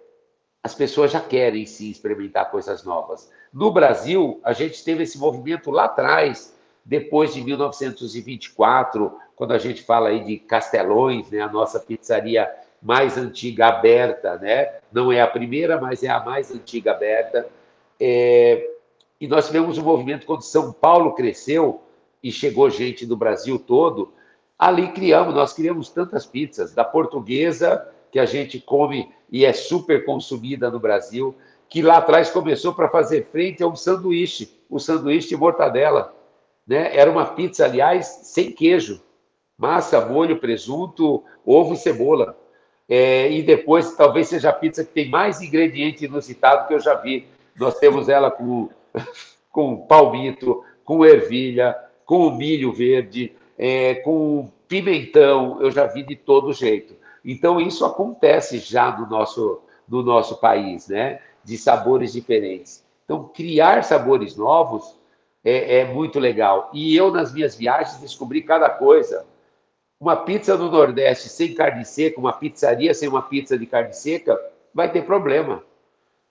as pessoas já querem sim experimentar coisas novas. No Brasil, a gente teve esse movimento lá atrás, depois de 1924, quando a gente fala aí de Castelões, né, a nossa pizzaria mais antiga aberta, né? Não é a primeira, mas é a mais antiga aberta. É, e nós tivemos um movimento quando São Paulo cresceu e chegou gente do Brasil todo. Ali criamos, nós criamos tantas pizzas, da portuguesa, que a gente come e é super consumida no Brasil, que lá atrás começou para fazer frente a um sanduíche, o sanduíche de mortadela. Né? Era uma pizza, aliás, sem queijo. Massa, molho, presunto, ovo e cebola. É, e depois, talvez seja a pizza que tem mais ingrediente inusitado que eu já vi. Nós temos ela com, com palmito, com ervilha, com milho verde, é, com pimentão, eu já vi de todo jeito. Então, isso acontece já no nosso, no nosso país, né? de sabores diferentes. Então, criar sabores novos é, é muito legal. E eu, nas minhas viagens, descobri cada coisa. Uma pizza no Nordeste sem carne seca, uma pizzaria sem uma pizza de carne seca, vai ter problema.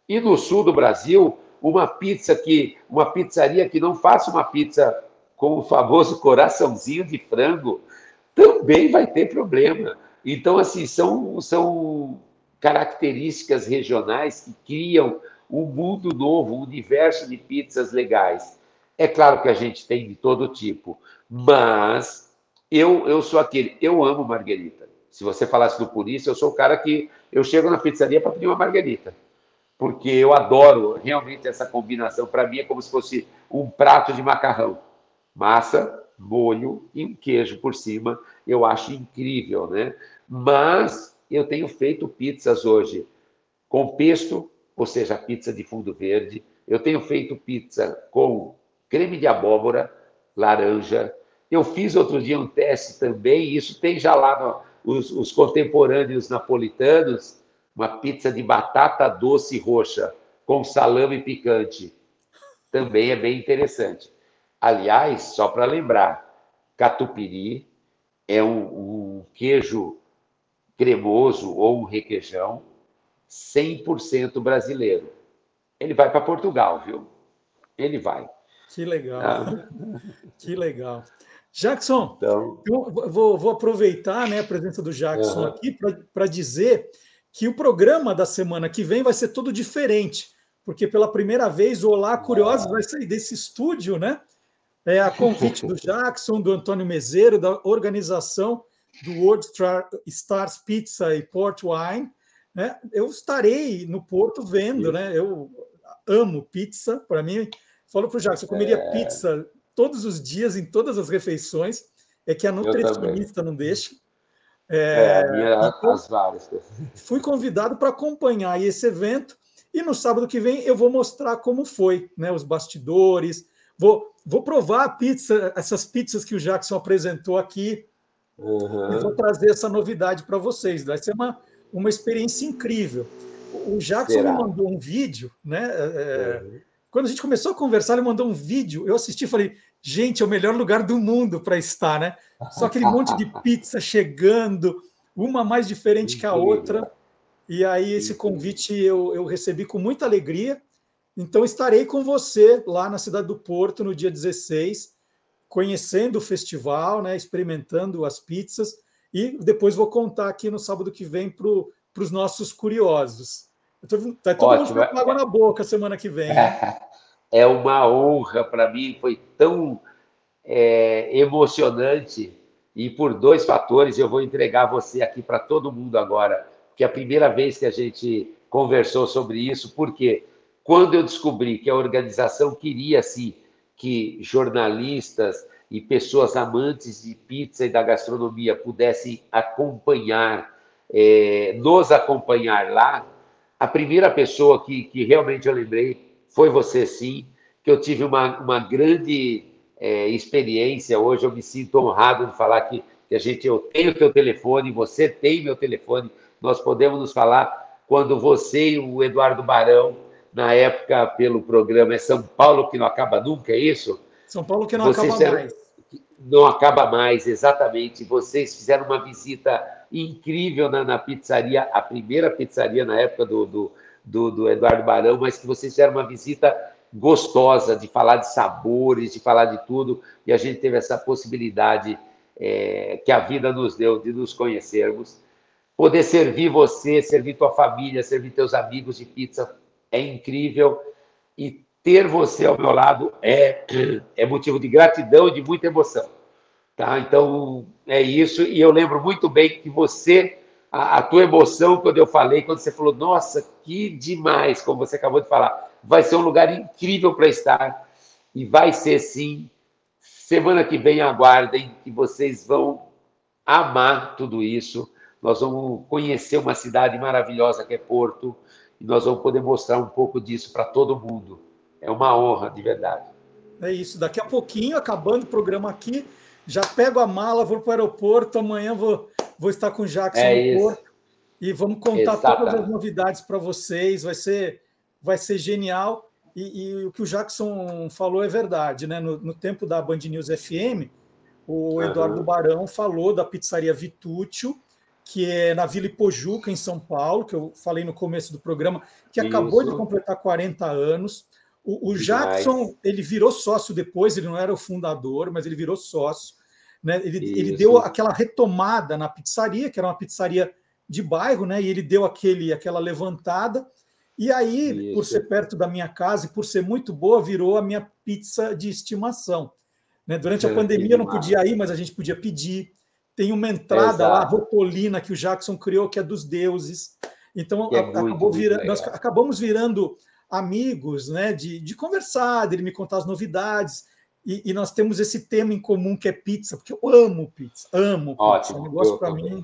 E no sul do Brasil, uma pizza que, uma pizzaria que não faça uma pizza com o famoso coraçãozinho de frango, também vai ter problema. Então, assim, são, são características regionais que criam um mundo novo, um universo de pizzas legais. É claro que a gente tem de todo tipo, mas eu, eu sou aquele, eu amo marguerita. Se você falasse do isso, eu sou o cara que eu chego na pizzaria para pedir uma marguerita. Porque eu adoro realmente essa combinação. Para mim é como se fosse um prato de macarrão. Massa, molho e um queijo por cima. Eu acho incrível, né? Mas eu tenho feito pizzas hoje com pesto, ou seja, pizza de fundo verde. Eu tenho feito pizza com creme de abóbora, laranja. Eu fiz outro dia um teste também, isso tem já lá no, os, os contemporâneos napolitanos, uma pizza de batata doce roxa com salame picante. Também é bem interessante. Aliás, só para lembrar, catupiry é um, um queijo cremoso ou um requeijão 100% brasileiro. Ele vai para Portugal, viu? Ele vai. Que legal. Ah. Que legal. Jackson, então, eu vou, vou aproveitar né, a presença do Jackson uh -huh. aqui para dizer que o programa da semana que vem vai ser todo diferente, porque pela primeira vez o Olá Curiosos uh -huh. vai sair desse estúdio, né? É a convite do Jackson, do Antônio Mezeiro, da organização do World Stars Pizza e Port Wine. Né? Eu estarei no Porto vendo, né? Eu amo pizza. Para mim, falo para o Jackson, eu comeria é... pizza todos os dias, em todas as refeições. É que a nutricionista não deixa. É, é minha, então, as várias. Fui convidado para acompanhar esse evento e no sábado que vem eu vou mostrar como foi, né? Os bastidores. Vou, vou provar a pizza, essas pizzas que o Jackson apresentou aqui. Uhum. E vou trazer essa novidade para vocês. Vai ser uma, uma experiência incrível. O Jackson Será? me mandou um vídeo, né? É, uhum. Quando a gente começou a conversar, ele mandou um vídeo. Eu assisti e falei, gente, é o melhor lugar do mundo para estar, né? Só aquele monte de pizza chegando, uma mais diferente que a outra. E aí, esse convite eu, eu recebi com muita alegria. Então, estarei com você lá na cidade do Porto no dia 16, conhecendo o festival, né, experimentando as pizzas. E depois vou contar aqui no sábado que vem para os nossos curiosos. Está todo Ótimo. mundo com água na boca semana que vem. Né? É uma honra para mim, foi tão é, emocionante. E por dois fatores eu vou entregar você aqui para todo mundo agora, que é a primeira vez que a gente conversou sobre isso, porque quando eu descobri que a organização queria sim que jornalistas e pessoas amantes de pizza e da gastronomia pudessem acompanhar, é, nos acompanhar lá, a primeira pessoa que, que realmente eu lembrei foi você sim, que eu tive uma, uma grande é, experiência. Hoje eu me sinto honrado de falar que, que a gente, eu tenho teu telefone, você tem meu telefone, nós podemos nos falar quando você e o Eduardo Barão, na época pelo programa É São Paulo que não acaba nunca, é isso? São Paulo que não vocês acaba mais. Não acaba mais, exatamente. Vocês fizeram uma visita incrível na, na pizzaria, a primeira pizzaria na época do, do, do, do Eduardo Barão, mas que vocês fizeram uma visita gostosa de falar de sabores, de falar de tudo, e a gente teve essa possibilidade é, que a vida nos deu de nos conhecermos. Poder servir você, servir tua família, servir teus amigos de pizza é incrível, e ter você ao meu lado é, é motivo de gratidão e de muita emoção. Tá? Então, é isso, e eu lembro muito bem que você a, a, tua emoção quando eu falei, quando você falou, nossa, que demais, como você acabou de falar. Vai ser um lugar incrível para estar e vai ser sim. Semana que vem aguardem que vocês vão amar tudo isso. Nós vamos conhecer uma cidade maravilhosa que é Porto e nós vamos poder mostrar um pouco disso para todo mundo. É uma honra, de verdade. É isso. Daqui a pouquinho, acabando o programa aqui, já pego a mala, vou para o aeroporto. Amanhã vou Vou estar com o Jackson é no Porto e vamos contar Exatamente. todas as novidades para vocês. Vai ser, vai ser genial. E, e, o que o Jackson falou é verdade, né? No, no tempo da Band News FM, o Eduardo uhum. Barão falou da pizzaria Vitúcio, que é na Vila Ipojuca, em São Paulo, que eu falei no começo do programa, que Isso. acabou de completar 40 anos. O, o Jackson, ele virou sócio depois, ele não era o fundador, mas ele virou sócio. Né? Ele, ele deu aquela retomada na pizzaria, que era uma pizzaria de bairro, né? E ele deu aquele, aquela levantada. E aí, Isso. por ser perto da minha casa e por ser muito boa, virou a minha pizza de estimação. Né? Durante a pandemia eu não podia ir, mas a gente podia pedir. Tem uma entrada Exato. lá, Ropolina, que o Jackson criou, que é dos deuses. Então, é acabou virando, nós acabamos virando amigos, né? De, de conversar, dele me contar as novidades. E, e, nós temos esse tema em comum que é pizza, porque eu amo pizza, amo pizza, Ótimo, é um negócio para mim.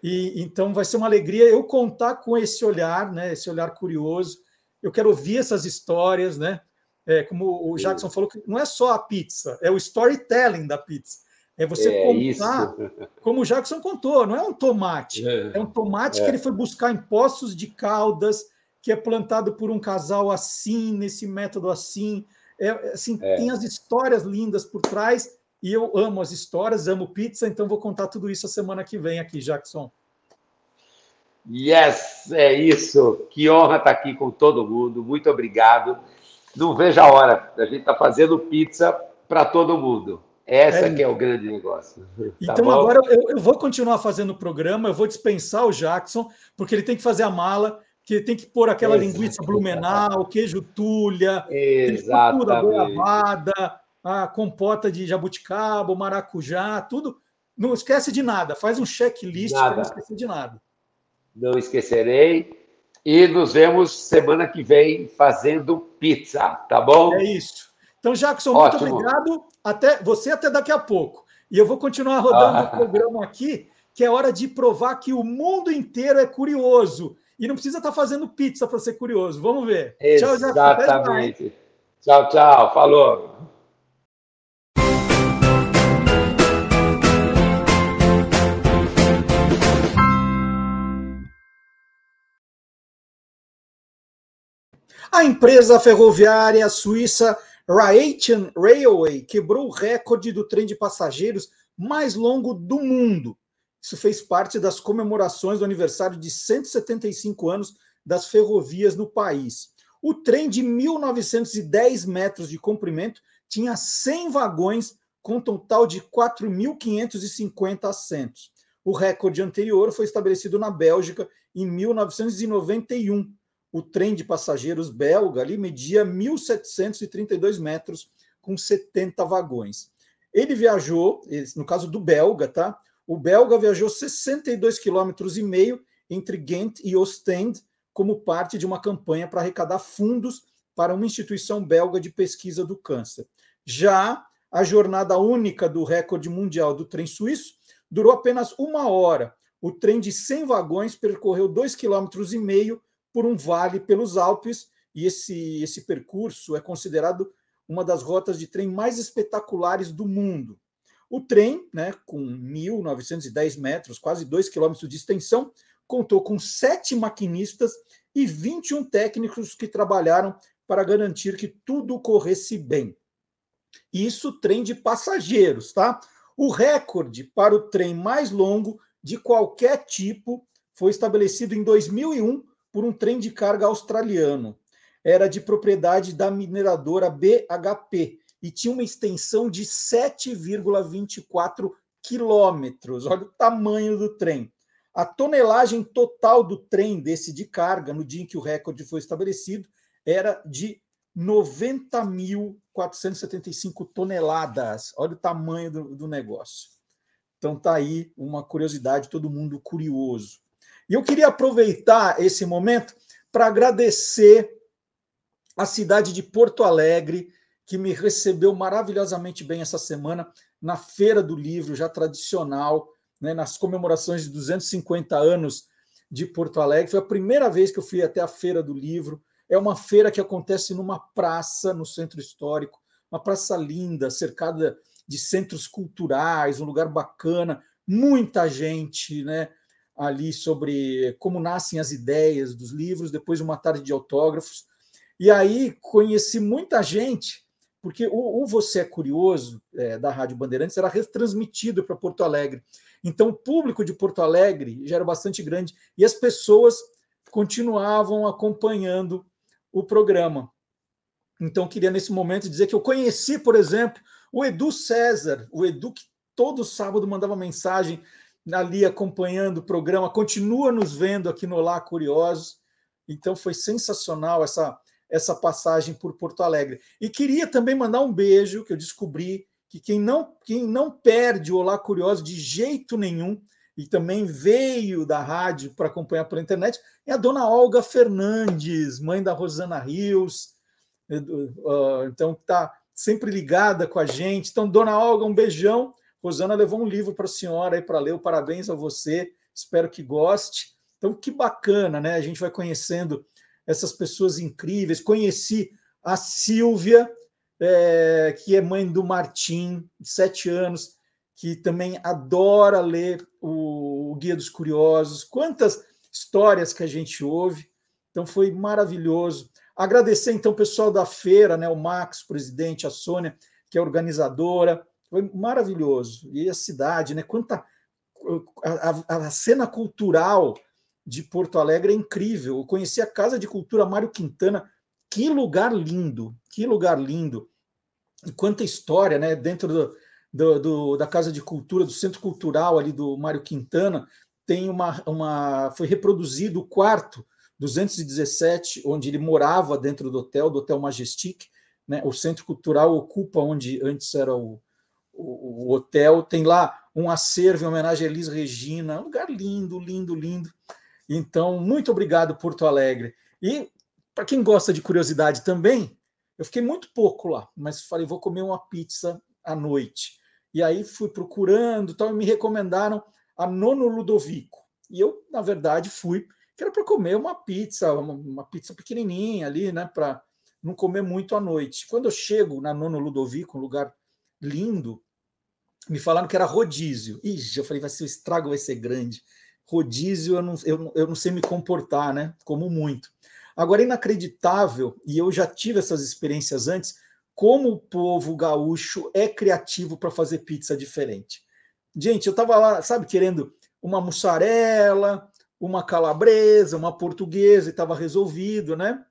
E então vai ser uma alegria eu contar com esse olhar, né? Esse olhar curioso. Eu quero ouvir essas histórias, né? É, como o Jackson falou, que não é só a pizza, é o storytelling da pizza. É você é contar, isso. como o Jackson contou, não é um tomate. É, é um tomate que é. ele foi buscar em poços de caldas, que é plantado por um casal assim, nesse método assim é, assim, é. Tem as histórias lindas por trás e eu amo as histórias, amo pizza, então vou contar tudo isso a semana que vem aqui, Jackson. Yes, é isso. Que honra estar aqui com todo mundo. Muito obrigado. Não vejo a hora. A gente está fazendo pizza para todo mundo. Essa é, que é o grande negócio. Tá então tá agora eu, eu, vou continuar fazendo o programa, eu vou dispensar o Jackson, porque ele tem que fazer a mala que tem que pôr aquela linguiça blumenau, queijo tulha, tudo, a goiabada, a compota de jabuticaba, maracujá, tudo. Não esquece de nada, faz um checklist para não esquecer de nada. Não esquecerei. E nos vemos semana que vem fazendo pizza, tá bom? É isso. Então, Jackson, Ótimo. muito obrigado. Até você até daqui a pouco. E eu vou continuar rodando ah. o programa aqui que é hora de provar que o mundo inteiro é curioso. E não precisa estar tá fazendo pizza para ser curioso. Vamos ver. Exatamente. Tchau, tchau. Falou. A empresa ferroviária suíça Rhaetian Railway quebrou o recorde do trem de passageiros mais longo do mundo. Isso fez parte das comemorações do aniversário de 175 anos das ferrovias no país. O trem de 1.910 metros de comprimento tinha 100 vagões com um total de 4.550 assentos. O recorde anterior foi estabelecido na Bélgica em 1991, o trem de passageiros belga ali media 1.732 metros, com 70 vagões. Ele viajou, no caso do belga, tá? O belga viajou 62 quilômetros e meio entre Ghent e Ostend, como parte de uma campanha para arrecadar fundos para uma instituição belga de pesquisa do câncer. Já a jornada única do recorde mundial do trem suíço durou apenas uma hora. O trem de 100 vagões percorreu 2,5 km por um vale pelos Alpes, e esse, esse percurso é considerado uma das rotas de trem mais espetaculares do mundo. O trem, né, com 1.910 metros, quase 2 quilômetros de extensão, contou com sete maquinistas e 21 técnicos que trabalharam para garantir que tudo corresse bem. Isso trem de passageiros, tá? O recorde para o trem mais longo de qualquer tipo foi estabelecido em 2001 por um trem de carga australiano. Era de propriedade da mineradora BHP e tinha uma extensão de 7,24 quilômetros. Olha o tamanho do trem. A tonelagem total do trem desse de carga, no dia em que o recorde foi estabelecido, era de 90.475 toneladas. Olha o tamanho do, do negócio. Então tá aí uma curiosidade, todo mundo curioso. E eu queria aproveitar esse momento para agradecer a cidade de Porto Alegre, que me recebeu maravilhosamente bem essa semana na Feira do Livro, já tradicional, né, nas comemorações de 250 anos de Porto Alegre. Foi a primeira vez que eu fui até a Feira do Livro. É uma feira que acontece numa praça no centro histórico, uma praça linda, cercada de centros culturais, um lugar bacana, muita gente, né? ali sobre como nascem as ideias dos livros, depois uma tarde de autógrafos. E aí conheci muita gente, porque o, o Você é Curioso, é, da Rádio Bandeirantes, era retransmitido para Porto Alegre. Então, o público de Porto Alegre já era bastante grande e as pessoas continuavam acompanhando o programa. Então, queria nesse momento dizer que eu conheci, por exemplo, o Edu César, o Edu que todo sábado mandava mensagem ali acompanhando o programa, continua nos vendo aqui no Lá Curiosos. Então foi sensacional essa essa passagem por Porto Alegre. E queria também mandar um beijo, que eu descobri que quem não quem não perde o Olá Curioso de jeito nenhum e também veio da rádio para acompanhar pela internet é a dona Olga Fernandes, mãe da Rosana Rios. Então está sempre ligada com a gente. Então, dona Olga, um beijão. Rosana levou um livro para a senhora aí para ler. Parabéns a você. Espero que goste. Então, que bacana, né? A gente vai conhecendo essas pessoas incríveis. Conheci a Silvia, é, que é mãe do Martim, de sete anos, que também adora ler o, o Guia dos Curiosos. Quantas histórias que a gente ouve. Então, foi maravilhoso. Agradecer, então, o pessoal da feira, né? O Max, presidente, a Sônia, que é organizadora, foi maravilhoso. E a cidade, né? Quanta a, a, a, cena cultural de Porto Alegre é incrível. Eu conheci a Casa de Cultura Mário Quintana. Que lugar lindo, que lugar lindo. E quanta história, né? Dentro do, do, do, da Casa de Cultura, do Centro Cultural ali do Mário Quintana, tem uma, uma. Foi reproduzido o quarto 217, onde ele morava dentro do hotel, do Hotel Majestic. Né? O Centro Cultural ocupa onde antes era o, o, o, hotel, tem lá um acervo em homenagem a Elis Regina, um lugar lindo, lindo, lindo. Então, muito obrigado, Porto Alegre. E para quem gosta de curiosidade também, eu fiquei muito pouco lá, mas falei, vou comer uma pizza à noite. E aí fui procurando, tal, e me recomendaram a Nono Ludovico. E eu, na verdade, fui, que era para comer uma pizza, uma, uma pizza pequenininha ali, né, para não comer muito à noite. Quando eu chego na Nono Ludovico, um lugar lindo, me falaram que era rodízio. Ixi, eu falei, vai ser, o estrago vai ser grande. Rodízio, eu não, eu, eu não sei me comportar, né? Como muito. Agora, inacreditável, e eu já tive essas experiências antes, como o povo gaúcho é criativo para fazer pizza diferente. Gente, eu estava lá, sabe, querendo uma mussarela, uma calabresa, uma portuguesa, e estava resolvido, né?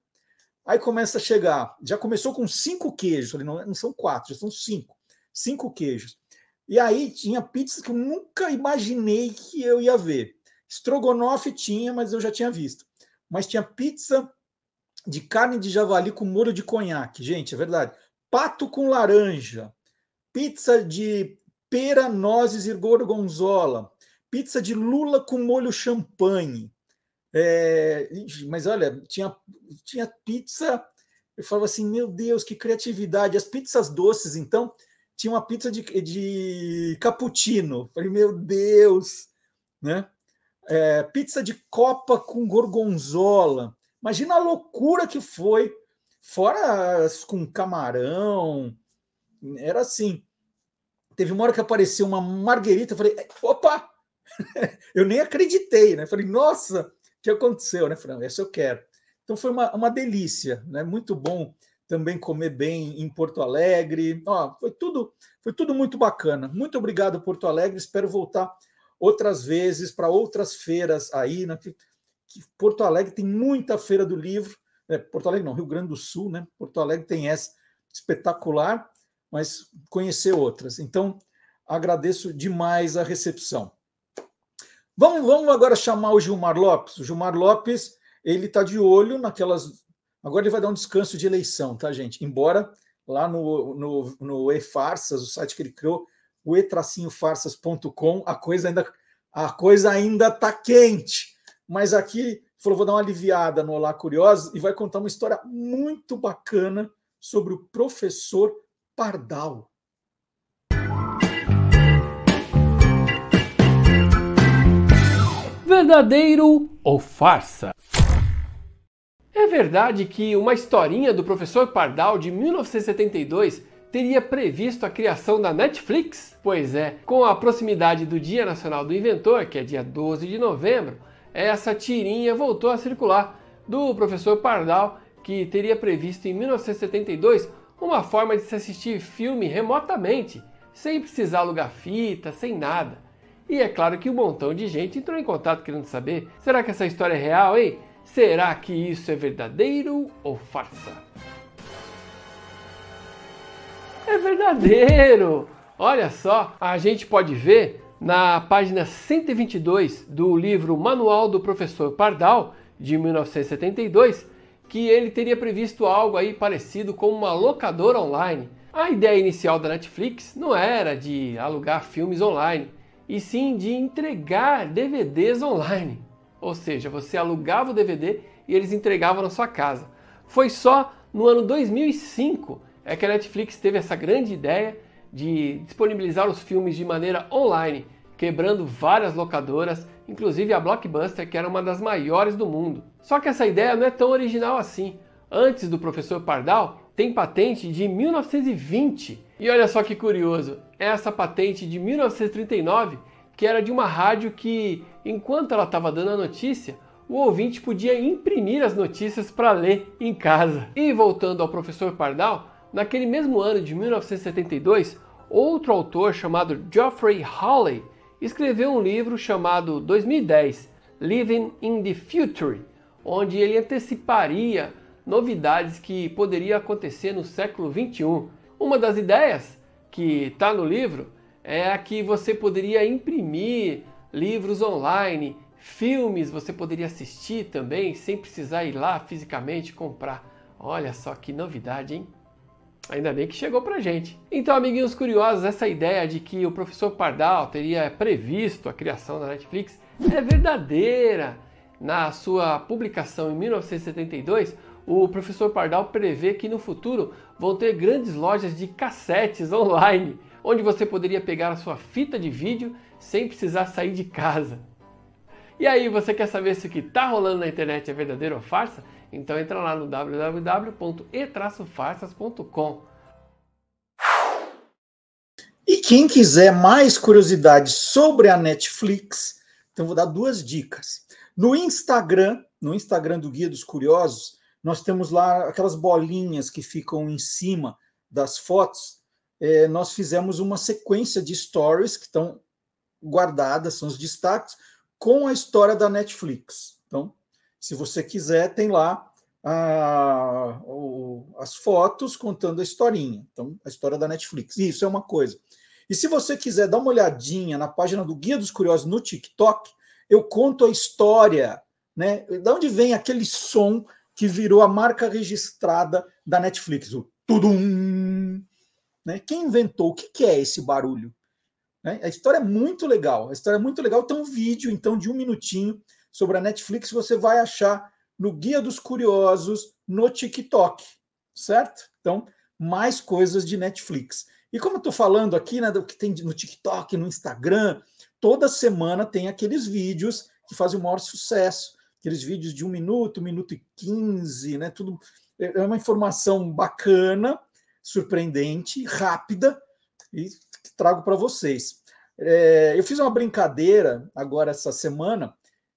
Aí começa a chegar, já começou com cinco queijos, falei, não, não são quatro, já são cinco, cinco queijos. E aí tinha pizzas que eu nunca imaginei que eu ia ver. Strogonoff tinha, mas eu já tinha visto. Mas tinha pizza de carne de javali com molho de conhaque, gente, é verdade. Pato com laranja, pizza de pera, nozes e gorgonzola, pizza de lula com molho champanhe, é, mas olha, tinha, tinha pizza. Eu falava assim, meu Deus, que criatividade. As pizzas doces, então, tinha uma pizza de, de cappuccino. Falei, meu Deus, né? É, pizza de copa com gorgonzola. Imagina a loucura que foi. Fora com camarão. Era assim. Teve uma hora que apareceu uma marguerita. Eu falei, opa! eu nem acreditei, né? Falei, nossa, que aconteceu, né, Fran? Essa eu quero. Então foi uma, uma delícia, né? Muito bom também comer bem em Porto Alegre. Ó, foi tudo, foi tudo muito bacana. Muito obrigado, Porto Alegre. Espero voltar outras vezes para outras feiras aí, né? Que, que Porto Alegre tem muita feira do livro. É, Porto Alegre não, Rio Grande do Sul, né? Porto Alegre tem essa espetacular, mas conhecer outras. Então, agradeço demais a recepção. Vamos, vamos agora chamar o Gilmar Lopes. O Gilmar Lopes, ele está de olho naquelas. Agora ele vai dar um descanso de eleição, tá, gente? Embora lá no, no, no e-farsas, o site que ele criou, o e-farsas.com, a coisa ainda a coisa ainda está quente. Mas aqui falou, vou dar uma aliviada no Olá Curiosos e vai contar uma história muito bacana sobre o professor Pardal. verdadeiro ou farsa? É verdade que uma historinha do professor Pardal de 1972 teria previsto a criação da Netflix? Pois é, com a proximidade do Dia Nacional do Inventor, que é dia 12 de novembro, essa tirinha voltou a circular do professor Pardal, que teria previsto em 1972 uma forma de se assistir filme remotamente, sem precisar alugar fita, sem nada. E é claro que um montão de gente entrou em contato querendo saber: será que essa história é real, hein? Será que isso é verdadeiro ou farsa? É verdadeiro! Olha só, a gente pode ver na página 122 do livro Manual do Professor Pardal, de 1972, que ele teria previsto algo aí parecido com uma locadora online. A ideia inicial da Netflix não era de alugar filmes online, e sim de entregar DVDs online. Ou seja, você alugava o DVD e eles entregavam na sua casa. Foi só no ano 2005 é que a Netflix teve essa grande ideia de disponibilizar os filmes de maneira online, quebrando várias locadoras, inclusive a Blockbuster, que era uma das maiores do mundo. Só que essa ideia não é tão original assim. Antes do professor Pardal, tem patente de 1920. E olha só que curioso, essa patente de 1939, que era de uma rádio que, enquanto ela estava dando a notícia, o ouvinte podia imprimir as notícias para ler em casa. E voltando ao professor Pardal, naquele mesmo ano de 1972, outro autor chamado Geoffrey Hawley escreveu um livro chamado 2010 Living in the Future, onde ele anteciparia novidades que poderiam acontecer no século 21. Uma das ideias que está no livro é a que você poderia imprimir livros online, filmes você poderia assistir também sem precisar ir lá fisicamente comprar. Olha só que novidade, hein? Ainda bem que chegou pra gente. Então, amiguinhos curiosos, essa ideia de que o professor Pardal teria previsto a criação da Netflix é verdadeira. Na sua publicação em 1972, o professor Pardal prevê que no futuro vão ter grandes lojas de cassetes online, onde você poderia pegar a sua fita de vídeo sem precisar sair de casa. E aí, você quer saber se o que está rolando na internet é verdadeiro ou farsa? Então entra lá no www.e-farsas.com. E quem quiser mais curiosidades sobre a Netflix, então vou dar duas dicas. No Instagram, no Instagram do Guia dos Curiosos, nós temos lá aquelas bolinhas que ficam em cima das fotos. É, nós fizemos uma sequência de stories que estão guardadas, são os destaques, com a história da Netflix. Então, se você quiser, tem lá a, o, as fotos contando a historinha. Então, a história da Netflix. Isso é uma coisa. E se você quiser dar uma olhadinha na página do Guia dos Curiosos no TikTok, eu conto a história, né? De onde vem aquele som que virou a marca registrada da Netflix, o tudum. Né? Quem inventou? O que é esse barulho? Né? A história é muito legal. A história é muito legal. Tem um vídeo, então, de um minutinho sobre a Netflix. Você vai achar no Guia dos Curiosos no TikTok, certo? Então, mais coisas de Netflix. E como eu estou falando aqui, né, do que tem no TikTok, no Instagram, toda semana tem aqueles vídeos que fazem o maior sucesso aqueles vídeos de um minuto, um minuto e quinze, né? Tudo é, é uma informação bacana, surpreendente, rápida e trago para vocês. É, eu fiz uma brincadeira agora essa semana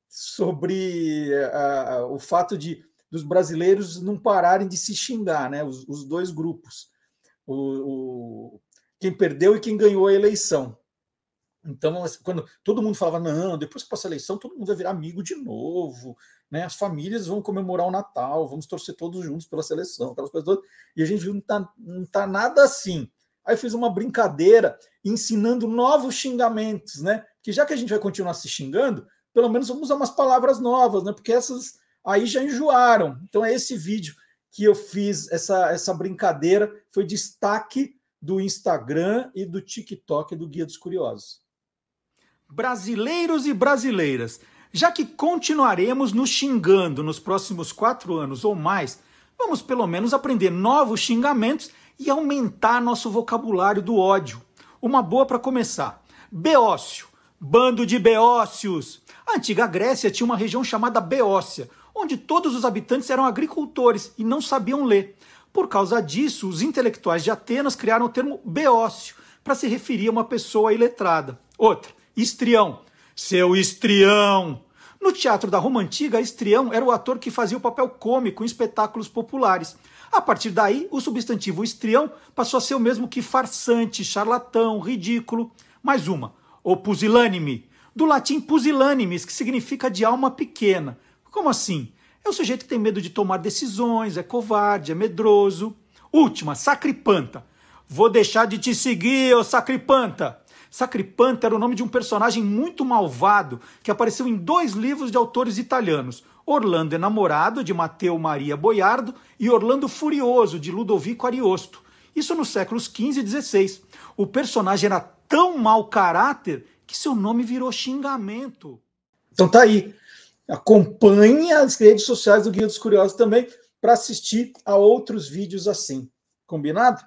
sobre a, o fato de dos brasileiros não pararem de se xingar, né? Os, os dois grupos, o, o, quem perdeu e quem ganhou a eleição. Então, quando todo mundo falava, não, depois que passa a eleição, todo mundo vai virar amigo de novo, né? As famílias vão comemorar o Natal, vamos torcer todos juntos pela seleção, aquelas coisas todas. E a gente viu não tá, não tá nada assim. Aí fiz uma brincadeira ensinando novos xingamentos, né? Que já que a gente vai continuar se xingando, pelo menos vamos usar umas palavras novas, né? Porque essas aí já enjoaram. Então é esse vídeo que eu fiz essa, essa brincadeira, foi destaque do Instagram e do TikTok do Guia dos Curiosos brasileiros e brasileiras, já que continuaremos nos xingando nos próximos quatro anos ou mais, vamos pelo menos aprender novos xingamentos e aumentar nosso vocabulário do ódio. Uma boa para começar: Beócio, bando de beócios. A antiga Grécia tinha uma região chamada Beócia, onde todos os habitantes eram agricultores e não sabiam ler. Por causa disso, os intelectuais de Atenas criaram o termo beócio para se referir a uma pessoa iletrada. Outra, Estrião. Seu Estrião! No teatro da Roma Antiga, Estrião era o ator que fazia o papel cômico em espetáculos populares. A partir daí, o substantivo estrião passou a ser o mesmo que farsante, charlatão, ridículo. Mais uma, o pusilânime, do latim pusilânimes, que significa de alma pequena. Como assim? É o sujeito que tem medo de tomar decisões, é covarde, é medroso. Última, sacripanta. Vou deixar de te seguir, ô sacripanta. Sacripanta era o nome de um personagem muito malvado que apareceu em dois livros de autores italianos: Orlando Enamorado, de Matteo Maria Boiardo, e Orlando Furioso, de Ludovico Ariosto. Isso nos séculos XV e XVI. O personagem era tão mau caráter que seu nome virou xingamento. Então tá aí. Acompanhe as redes sociais do Guia dos Curiosos também para assistir a outros vídeos assim. Combinado?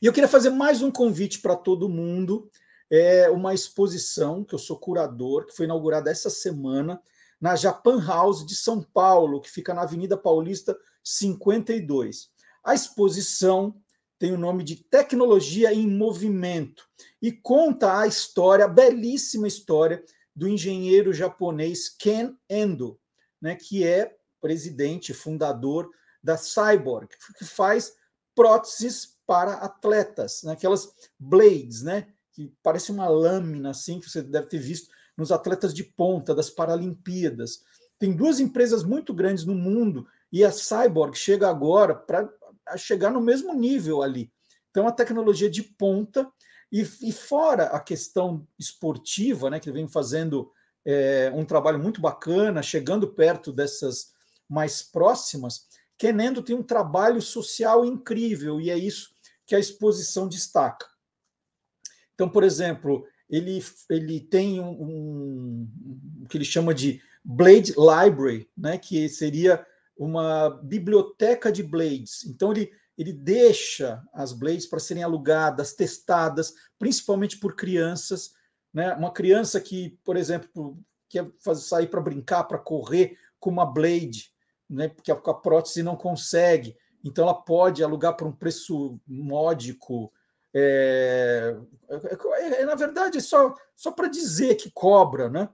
E eu queria fazer mais um convite para todo mundo. É uma exposição que eu sou curador, que foi inaugurada essa semana na Japan House de São Paulo, que fica na Avenida Paulista 52. A exposição tem o nome de Tecnologia em Movimento e conta a história, a belíssima história do engenheiro japonês Ken Endo, né, que é presidente, fundador da Cyborg, que faz próteses para atletas, né? aquelas blades, né? que parece uma lâmina assim que você deve ter visto nos atletas de ponta das Paralimpíadas. Tem duas empresas muito grandes no mundo e a Cyborg chega agora para chegar no mesmo nível ali. Então a tecnologia de ponta e, e fora a questão esportiva, né, que vem fazendo é, um trabalho muito bacana, chegando perto dessas mais próximas, Kenendo tem um trabalho social incrível e é isso que a exposição destaca. Então, por exemplo, ele, ele tem um, um, que ele chama de Blade Library, né, que seria uma biblioteca de blades. Então, ele, ele deixa as blades para serem alugadas, testadas, principalmente por crianças, né? Uma criança que, por exemplo, quer fazer, sair para brincar, para correr com uma blade, né? Porque a, a prótese não consegue. Então ela pode alugar por um preço módico. É, é, é na verdade, é só, só para dizer que cobra, né?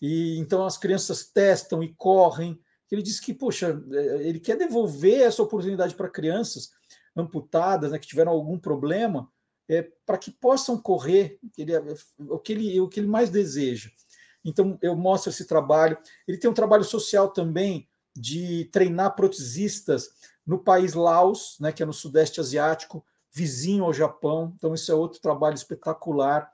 E então as crianças testam e correm. Ele diz que, poxa, é, ele quer devolver essa oportunidade para crianças amputadas, né, que tiveram algum problema, é, para que possam correr ele, é, o, que ele, o que ele mais deseja. Então, eu mostro esse trabalho. Ele tem um trabalho social também de treinar protesistas no país Laos, né, que é no Sudeste Asiático, vizinho ao Japão. Então, isso é outro trabalho espetacular.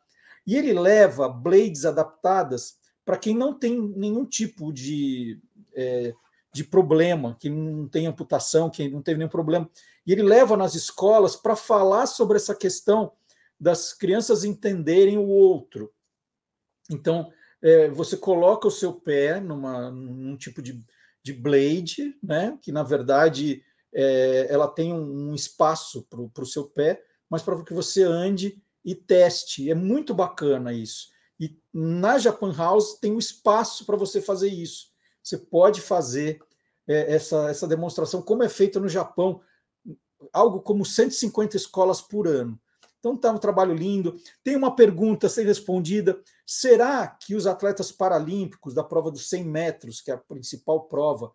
E ele leva blades adaptadas para quem não tem nenhum tipo de, é, de problema, que não tem amputação, que não teve nenhum problema. E ele leva nas escolas para falar sobre essa questão das crianças entenderem o outro. Então, é, você coloca o seu pé numa, num tipo de, de blade, né, que na verdade é, ela tem um, um espaço para o seu pé, mas para que você ande e teste. É muito bacana isso. E na Japan House tem um espaço para você fazer isso. Você pode fazer é, essa, essa demonstração, como é feita no Japão, algo como 150 escolas por ano. Então está um trabalho lindo. Tem uma pergunta a ser respondida: será que os atletas paralímpicos da prova dos 100 metros, que é a principal prova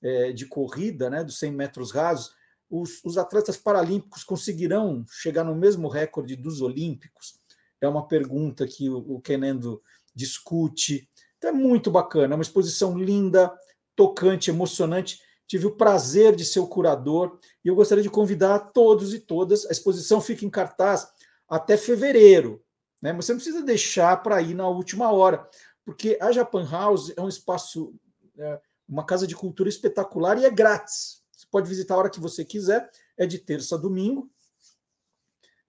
é, de corrida, né, dos 100 metros rasos, os, os atletas paralímpicos conseguirão chegar no mesmo recorde dos olímpicos? É uma pergunta que o, o Kenendo discute. Então é muito bacana, é uma exposição linda, tocante, emocionante tive o prazer de ser o curador e eu gostaria de convidar todos e todas. A exposição fica em cartaz até fevereiro, né? Você não precisa deixar para ir na última hora, porque a Japan House é um espaço, é, uma casa de cultura espetacular e é grátis. Você pode visitar a hora que você quiser, é de terça a domingo.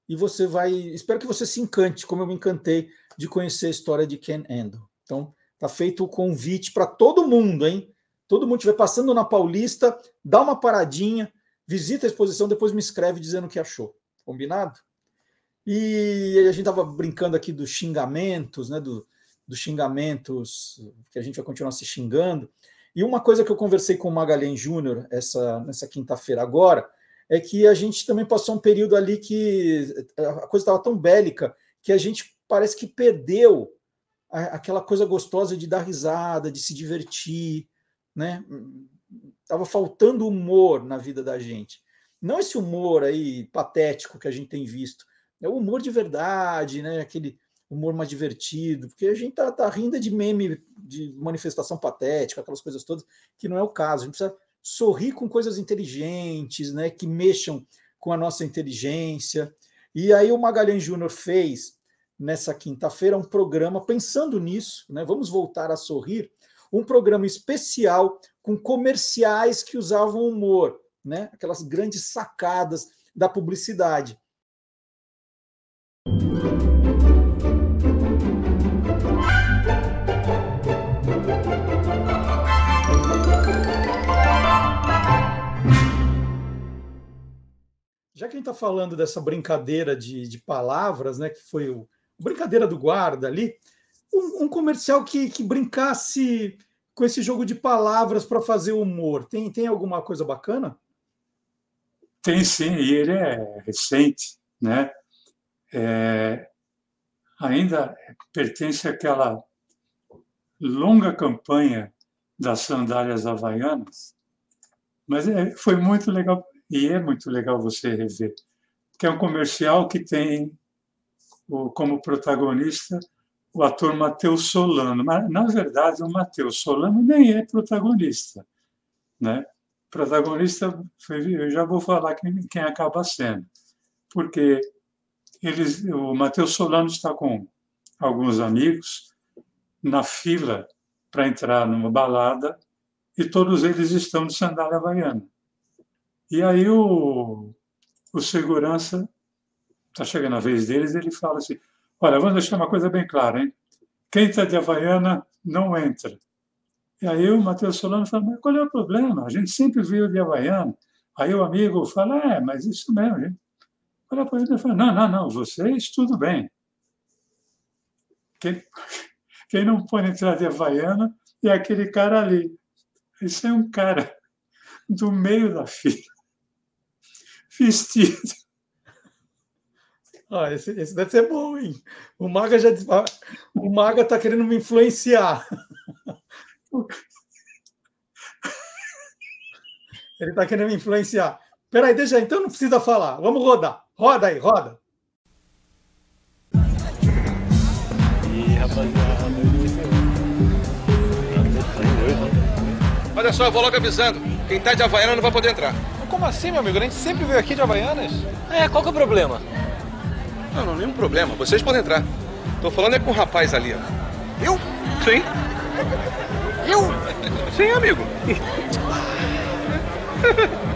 E você vai. Espero que você se encante, como eu me encantei de conhecer a história de Ken Endo. Então, tá feito o convite para todo mundo, hein? todo mundo estiver passando na Paulista, dá uma paradinha, visita a exposição, depois me escreve dizendo o que achou. Combinado? E a gente estava brincando aqui dos xingamentos, né? Do, dos xingamentos que a gente vai continuar se xingando. E uma coisa que eu conversei com o Magalhães Júnior essa, nessa quinta-feira agora é que a gente também passou um período ali que a coisa estava tão bélica que a gente parece que perdeu aquela coisa gostosa de dar risada, de se divertir, né? Tava faltando humor na vida da gente. Não esse humor aí patético que a gente tem visto, é o humor de verdade, né? Aquele humor mais divertido, porque a gente tá, tá rindo de meme de manifestação patética, aquelas coisas todas, que não é o caso. A gente precisa sorrir com coisas inteligentes, né? Que mexam com a nossa inteligência. E aí o Magalhães Júnior fez nessa quinta-feira um programa pensando nisso, né? Vamos voltar a sorrir um programa especial com comerciais que usavam humor, né? aquelas grandes sacadas da publicidade. Já que a gente está falando dessa brincadeira de, de palavras, né, que foi o brincadeira do guarda ali, um, um comercial que, que brincasse com esse jogo de palavras para fazer humor. Tem, tem alguma coisa bacana? Tem sim, e ele é recente, né? É, ainda pertence àquela longa campanha das sandálias havaianas, mas é, foi muito legal, e é muito legal você rever, que é um comercial que tem o, como protagonista o ator Matheus Solano. Mas, na verdade, o Matheus Solano nem é protagonista. Né? Protagonista, eu já vou falar quem, quem acaba sendo. Porque eles, o Matheus Solano está com alguns amigos na fila para entrar numa balada e todos eles estão de sandália havaiana. E aí o, o segurança, está chegando a vez deles, ele fala assim, Olha, vamos deixar uma coisa bem clara, hein? Quem está de Havaiana não entra. E aí o Matheus Solano fala, mas qual é o problema? A gente sempre viu de Havaiana. Aí o amigo fala, é, mas isso mesmo, gente. Qual é o problema? Ele fala, não, não, não, vocês tudo bem. quem, quem não pode entrar de Havaiana é aquele cara ali. Esse é um cara do meio da fila, vestido. Ah, esse, esse deve ser bom, hein? O Maga já o Maga tá querendo me influenciar. Ele tá querendo me influenciar. Peraí, deixa aí, então não precisa falar. Vamos rodar. Roda aí, roda. Ih, rapaziada. Olha só, eu vou logo avisando. Quem tá de Havaiana não vai poder entrar. Como assim, meu amigo? A gente sempre veio aqui de Havaianas. É, qual que é o problema? Não, não, nenhum problema. Vocês podem entrar. Tô falando é com o rapaz ali, ó. Eu? Sim. Eu? Sim, amigo.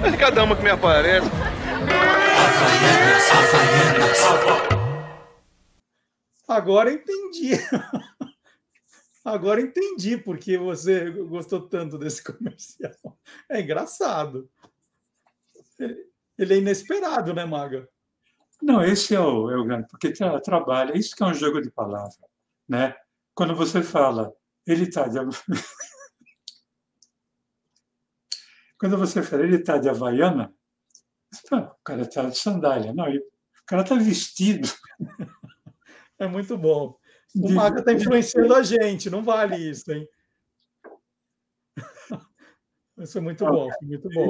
Cada uma que me aparece. Agora entendi. Agora entendi porque você gostou tanto desse comercial. É engraçado. Ele é inesperado, né, Maga? Não, esse é o, é o grande, porque tra, trabalha, isso que é um jogo de palavra, né? Quando você fala, ele está de... Quando você fala, ele está de Havaiana, o cara está de sandália. Não, o cara está vestido. É muito bom. O Maga está influenciando a gente, não vale isso, hein? Isso é muito bom, muito bom.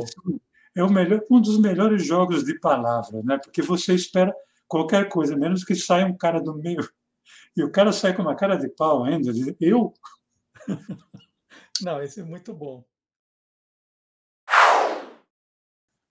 É melhor, um dos melhores jogos de palavra, né? Porque você espera qualquer coisa, menos que saia um cara do meio. E o cara sai com uma cara de pau ainda. Eu? Não, esse é muito bom.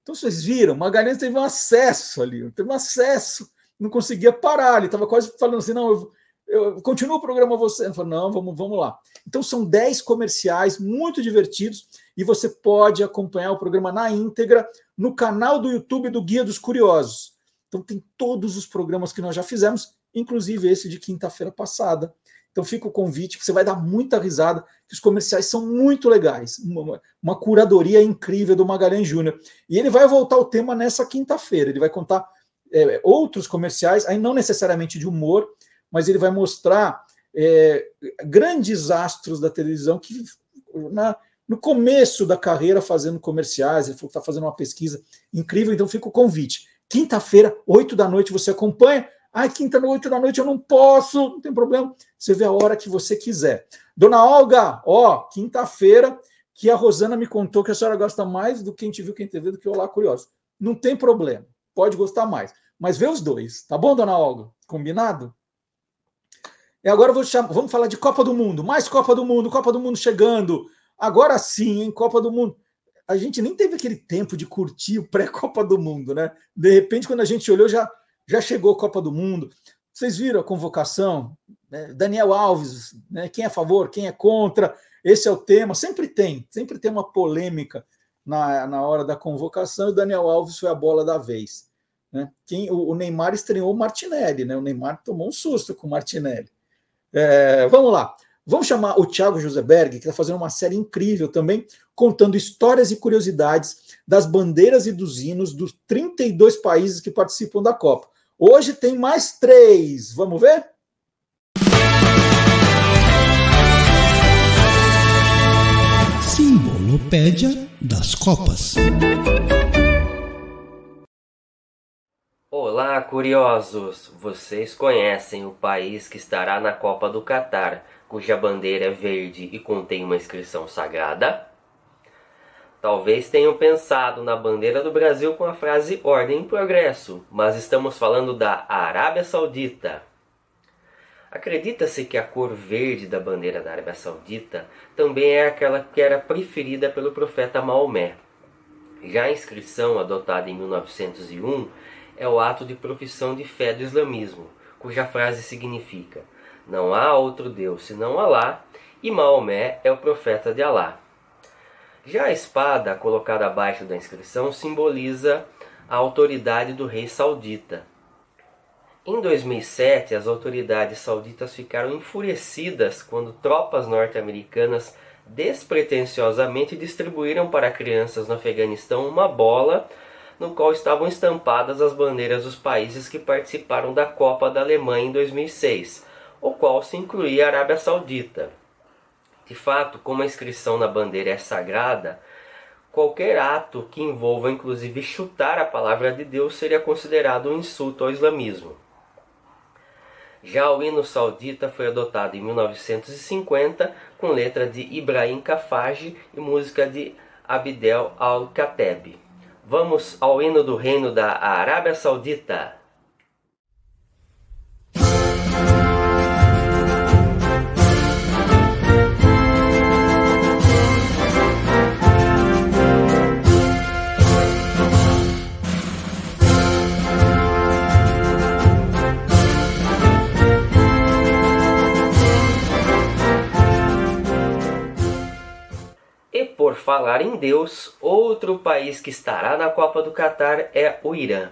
Então vocês viram, Magalhães teve um acesso ali, teve um acesso, não conseguia parar, ele estava quase falando assim, não, eu, eu continuo o programa você. Eu falei, não, vamos, vamos lá. Então são 10 comerciais muito divertidos e você pode acompanhar o programa na íntegra no canal do YouTube do Guia dos Curiosos. Então tem todos os programas que nós já fizemos, inclusive esse de quinta-feira passada. Então fica o convite, você vai dar muita risada, que os comerciais são muito legais. Uma, uma curadoria incrível do Magalhães Júnior. E ele vai voltar ao tema nessa quinta-feira. Ele vai contar é, outros comerciais, aí não necessariamente de humor, mas ele vai mostrar é, grandes astros da televisão que na, no começo da carreira fazendo comerciais, ele está fazendo uma pesquisa incrível, então fica o convite. Quinta-feira, 8 da noite, você acompanha. Ah, quinta noite da noite eu não posso, não tem problema. Você vê a hora que você quiser. Dona Olga, ó, quinta-feira, que a Rosana me contou que a senhora gosta mais do Quem Te Viu, Quem Te Vê do que Olá Curioso. Não tem problema, pode gostar mais. Mas vê os dois, tá bom, Dona Olga? Combinado? E agora chamar, vamos falar de Copa do Mundo. Mais Copa do Mundo, Copa do Mundo chegando. Agora sim, em Copa do Mundo. A gente nem teve aquele tempo de curtir o pré-Copa do Mundo, né? De repente, quando a gente olhou, já, já chegou a Copa do Mundo. Vocês viram a convocação? Né? Daniel Alves, né? quem é a favor, quem é contra? Esse é o tema. Sempre tem, sempre tem uma polêmica na, na hora da convocação e o Daniel Alves foi a bola da vez. Né? Quem, o, o Neymar estreou o Martinelli, né? O Neymar tomou um susto com o Martinelli. É, vamos lá. Vamos chamar o Thiago Joseberg, que está fazendo uma série incrível também, contando histórias e curiosidades das bandeiras e dos hinos dos 32 países que participam da Copa. Hoje tem mais três. Vamos ver? Simbolopédia das Copas. Olá, curiosos! Vocês conhecem o país que estará na Copa do Catar, cuja bandeira é verde e contém uma inscrição sagrada? Talvez tenham pensado na bandeira do Brasil com a frase Ordem e Progresso, mas estamos falando da Arábia Saudita. Acredita-se que a cor verde da bandeira da Arábia Saudita também é aquela que era preferida pelo profeta Maomé. Já a inscrição adotada em 1901 é o ato de profissão de fé do islamismo, cuja frase significa: Não há outro Deus senão Alá, e Maomé é o profeta de Alá. Já a espada colocada abaixo da inscrição simboliza a autoridade do rei saudita. Em 2007, as autoridades sauditas ficaram enfurecidas quando tropas norte-americanas despretensiosamente distribuíram para crianças no Afeganistão uma bola no qual estavam estampadas as bandeiras dos países que participaram da Copa da Alemanha em 2006. o qual se incluía a Arábia Saudita. De fato, como a inscrição na bandeira é sagrada, qualquer ato que envolva inclusive chutar a palavra de Deus seria considerado um insulto ao islamismo. Já o hino saudita foi adotado em 1950 com letra de Ibrahim Kafage e música de Abdel Al-Kateb. Vamos ao hino do reino da Arábia Saudita. Falar em Deus, outro país que estará na Copa do Catar é o Irã.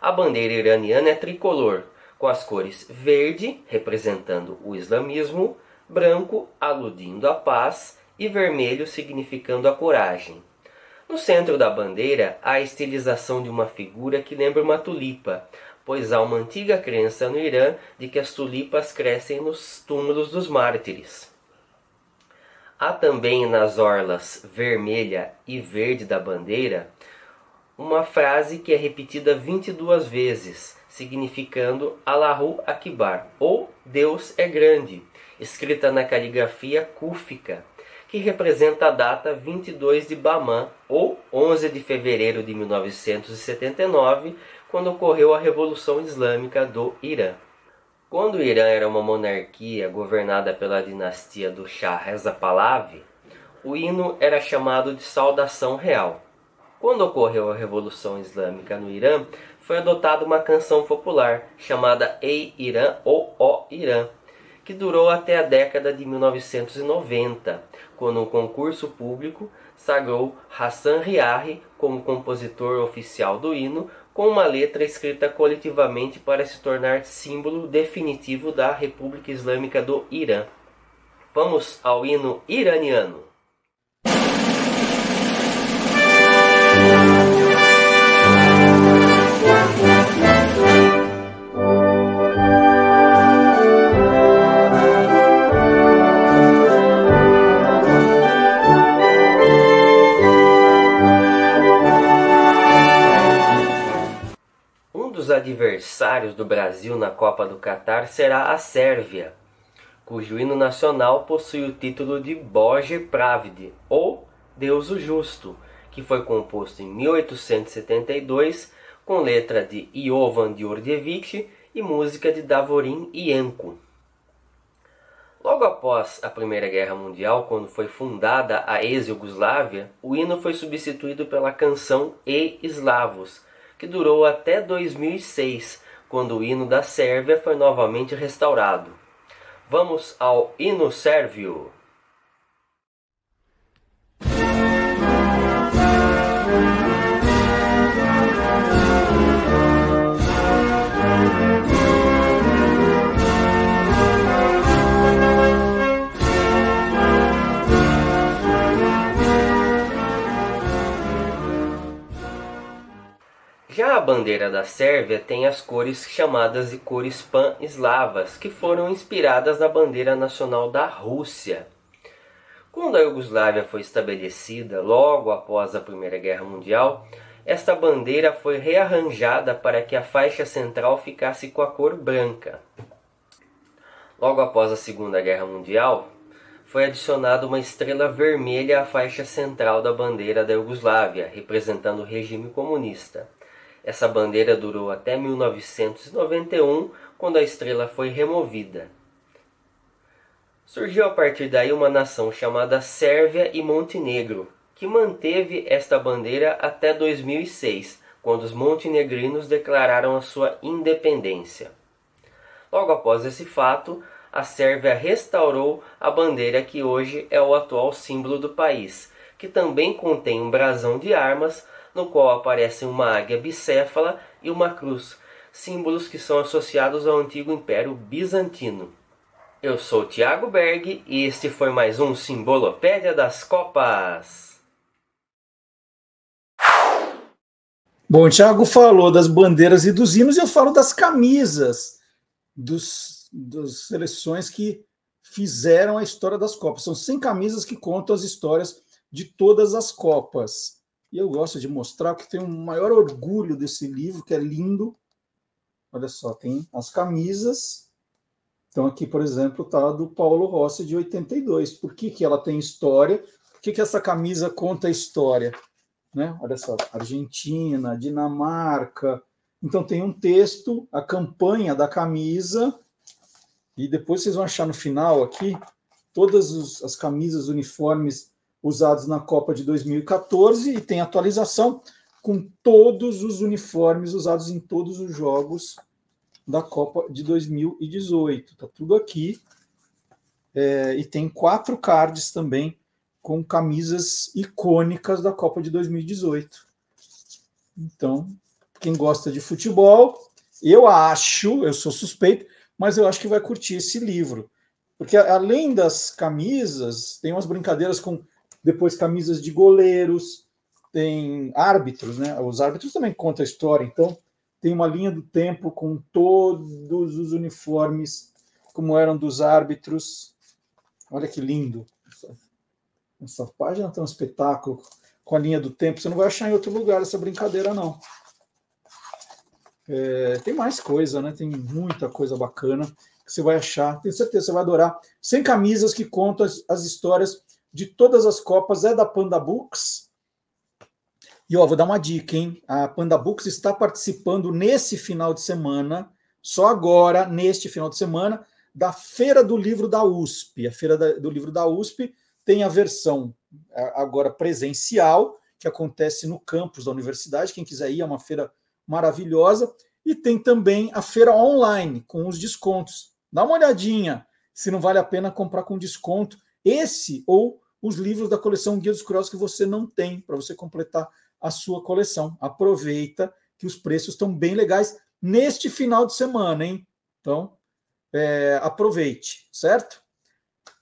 A bandeira iraniana é tricolor, com as cores verde, representando o islamismo, branco, aludindo à paz, e vermelho, significando a coragem. No centro da bandeira há a estilização de uma figura que lembra uma tulipa, pois há uma antiga crença no Irã de que as tulipas crescem nos túmulos dos mártires. Há também nas orlas vermelha e verde da bandeira uma frase que é repetida 22 vezes, significando Allahu Akbar, ou Deus é grande, escrita na caligrafia cúfica, que representa a data 22 de Bamã, ou 11 de fevereiro de 1979, quando ocorreu a Revolução Islâmica do Irã. Quando o Irã era uma monarquia governada pela dinastia do Shah Reza Pahlavi, o hino era chamado de saudação real. Quando ocorreu a Revolução Islâmica no Irã, foi adotada uma canção popular chamada Ei Irã ou Ó Irã, que durou até a década de 1990, quando um concurso público sagrou Hassan Riahi como compositor oficial do hino com uma letra escrita coletivamente para se tornar símbolo definitivo da República Islâmica do Irã. Vamos ao hino iraniano. Adversários do Brasil na Copa do Catar será a Sérvia, cujo hino nacional possui o título de Bože Pravde, ou Deus o Justo, que foi composto em 1872 com letra de Jovan Djordjevic e música de Davorin Jenko. Logo após a Primeira Guerra Mundial, quando foi fundada a ex-Yugoslávia, o hino foi substituído pela canção E Eslavos, que durou até 2006, quando o hino da Sérvia foi novamente restaurado. Vamos ao hino sérvio. Já a bandeira da Sérvia tem as cores chamadas de cores pan-eslavas, que foram inspiradas na bandeira nacional da Rússia. Quando a Iugoslávia foi estabelecida logo após a Primeira Guerra Mundial, esta bandeira foi rearranjada para que a faixa central ficasse com a cor branca. Logo após a Segunda Guerra Mundial, foi adicionada uma estrela vermelha à faixa central da bandeira da Iugoslávia, representando o regime comunista. Essa bandeira durou até 1991, quando a estrela foi removida. Surgiu a partir daí uma nação chamada Sérvia e Montenegro, que manteve esta bandeira até 2006, quando os montenegrinos declararam a sua independência. Logo após esse fato, a Sérvia restaurou a bandeira que hoje é o atual símbolo do país, que também contém um brasão de armas no qual aparecem uma águia bicéfala e uma cruz, símbolos que são associados ao antigo Império Bizantino. Eu sou Tiago Berg e este foi mais um Simbolopédia das Copas. Bom, o Thiago falou das bandeiras e dos hinos e eu falo das camisas dos das seleções que fizeram a história das Copas. São 100 camisas que contam as histórias de todas as Copas. E eu gosto de mostrar que tenho o maior orgulho desse livro, que é lindo. Olha só, tem as camisas. Então, aqui, por exemplo, está do Paulo Rossi de 82. Por que, que ela tem história? Por que, que essa camisa conta história? Né? Olha só, Argentina, Dinamarca. Então, tem um texto, a campanha da camisa, e depois vocês vão achar no final aqui todas os, as camisas, uniformes usados na Copa de 2014 e tem atualização com todos os uniformes usados em todos os jogos da Copa de 2018. Tá tudo aqui. É, e tem quatro cards também com camisas icônicas da Copa de 2018. Então, quem gosta de futebol, eu acho, eu sou suspeito, mas eu acho que vai curtir esse livro. Porque além das camisas, tem umas brincadeiras com depois camisas de goleiros, tem árbitros, né? Os árbitros também contam a história, então tem uma linha do tempo com todos os uniformes como eram dos árbitros. Olha que lindo. Essa página tem um espetáculo com a linha do tempo. Você não vai achar em outro lugar essa brincadeira, não. É, tem mais coisa, né? Tem muita coisa bacana que você vai achar. Tenho certeza você vai adorar. Sem camisas que contam as, as histórias de todas as Copas é da Panda Books. E ó, vou dar uma dica, hein? A Panda Books está participando nesse final de semana, só agora, neste final de semana, da Feira do Livro da USP. A Feira do Livro da USP tem a versão agora presencial, que acontece no campus da universidade. Quem quiser ir, é uma feira maravilhosa. E tem também a feira online, com os descontos. Dá uma olhadinha se não vale a pena comprar com desconto esse ou os livros da coleção Guia dos Curiosos que você não tem, para você completar a sua coleção. Aproveita que os preços estão bem legais neste final de semana, hein? Então, é, aproveite, certo?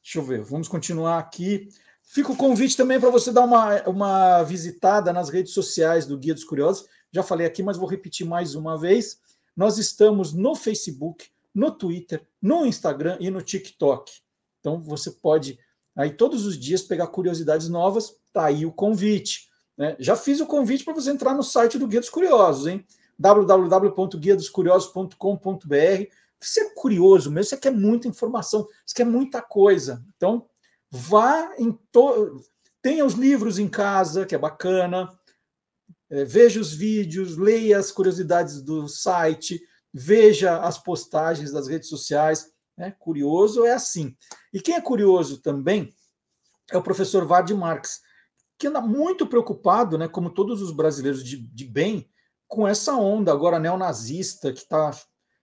Deixa eu ver, vamos continuar aqui. Fica o convite também para você dar uma, uma visitada nas redes sociais do Guia dos Curiosos. Já falei aqui, mas vou repetir mais uma vez. Nós estamos no Facebook, no Twitter, no Instagram e no TikTok. Então você pode aí todos os dias pegar curiosidades novas, tá aí o convite. Né? Já fiz o convite para você entrar no site do Guia dos Curiosos, hein? www.guiadoscuriosos.com.br. Você é curioso mesmo, você quer muita informação, você quer muita coisa. Então, vá em to... tenha os livros em casa, que é bacana. É, veja os vídeos, leia as curiosidades do site, veja as postagens das redes sociais. Né? Curioso é assim. E quem é curioso também é o professor Vard Marx, que anda muito preocupado, né, como todos os brasileiros de, de bem, com essa onda agora neonazista que está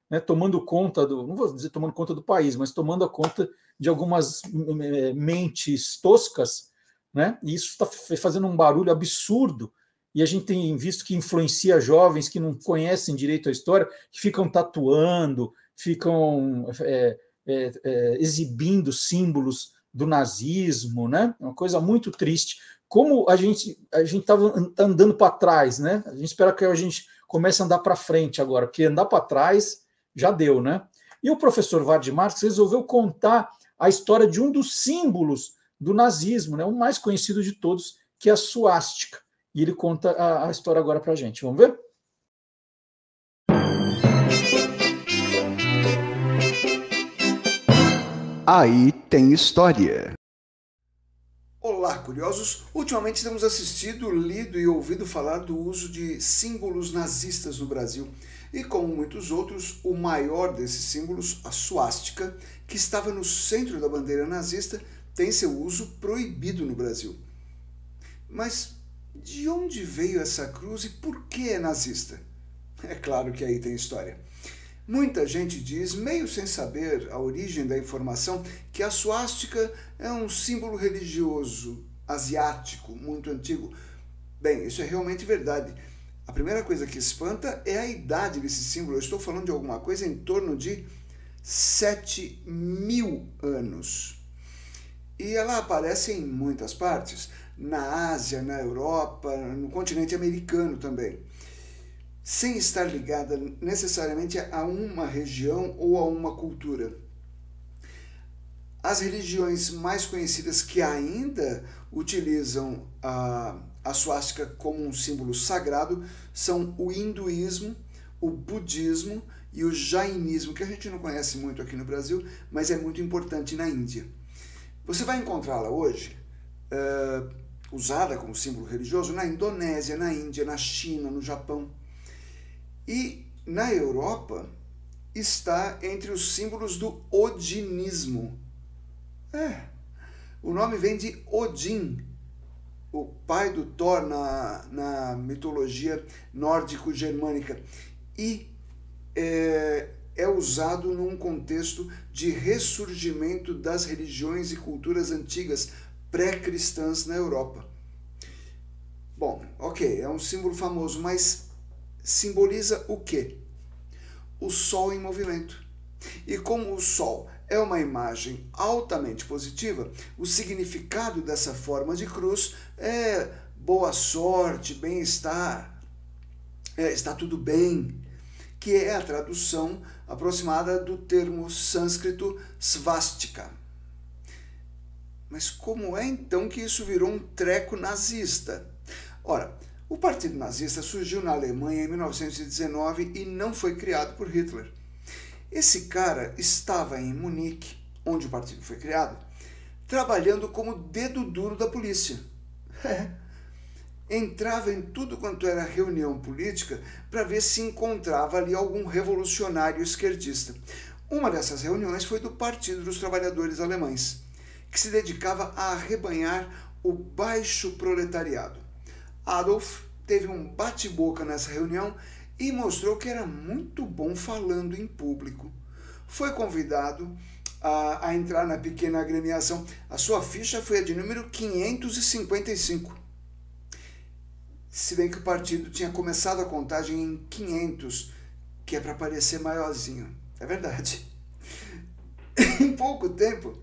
né, tomando conta do, não vou dizer tomando conta do país, mas tomando a conta de algumas é, mentes toscas, né? E isso está fazendo um barulho absurdo. E a gente tem visto que influencia jovens que não conhecem direito a história, que ficam tatuando, ficam é, é, é, exibindo símbolos do nazismo, né? É uma coisa muito triste. Como a gente a gente estava andando para trás, né? A gente espera que a gente comece a andar para frente agora, porque andar para trás já deu, né? E o professor Vard Marx resolveu contar a história de um dos símbolos do nazismo, né? O mais conhecido de todos, que é a suástica. E ele conta a, a história agora para a gente. Vamos ver? Aí tem história. Olá, curiosos! Ultimamente temos assistido, lido e ouvido falar do uso de símbolos nazistas no Brasil. E como muitos outros, o maior desses símbolos, a suástica, que estava no centro da bandeira nazista, tem seu uso proibido no Brasil. Mas de onde veio essa cruz e por que é nazista? É claro que aí tem história. Muita gente diz, meio sem saber a origem da informação, que a suástica é um símbolo religioso asiático muito antigo. Bem, isso é realmente verdade. A primeira coisa que espanta é a idade desse símbolo. Eu estou falando de alguma coisa em torno de 7 mil anos. E ela aparece em muitas partes, na Ásia, na Europa, no continente americano também. Sem estar ligada necessariamente a uma região ou a uma cultura. As religiões mais conhecidas que ainda utilizam a, a suástica como um símbolo sagrado são o hinduísmo, o budismo e o jainismo, que a gente não conhece muito aqui no Brasil, mas é muito importante na Índia. Você vai encontrá-la hoje uh, usada como símbolo religioso na Indonésia, na Índia, na China, no Japão. E na Europa está entre os símbolos do odinismo. É, o nome vem de Odin, o pai do Thor na, na mitologia nórdico-germânica. E é, é usado num contexto de ressurgimento das religiões e culturas antigas pré-cristãs na Europa. Bom, ok, é um símbolo famoso, mas simboliza o quê? O Sol em movimento. E como o Sol é uma imagem altamente positiva, o significado dessa forma de cruz é boa sorte, bem-estar, é, está tudo bem, que é a tradução aproximada do termo sânscrito svastika. Mas como é então que isso virou um treco nazista? Ora, o Partido Nazista surgiu na Alemanha em 1919 e não foi criado por Hitler. Esse cara estava em Munique, onde o partido foi criado, trabalhando como dedo duro da polícia. Entrava em tudo quanto era reunião política para ver se encontrava ali algum revolucionário esquerdista. Uma dessas reuniões foi do Partido dos Trabalhadores Alemães que se dedicava a arrebanhar o baixo proletariado. Adolf teve um bate-boca nessa reunião e mostrou que era muito bom falando em público. Foi convidado a, a, entrar na pequena agremiação. A sua ficha foi a de número 555. Se bem que o partido tinha começado a contagem em 500, que é para parecer maiorzinho. É verdade. em pouco tempo,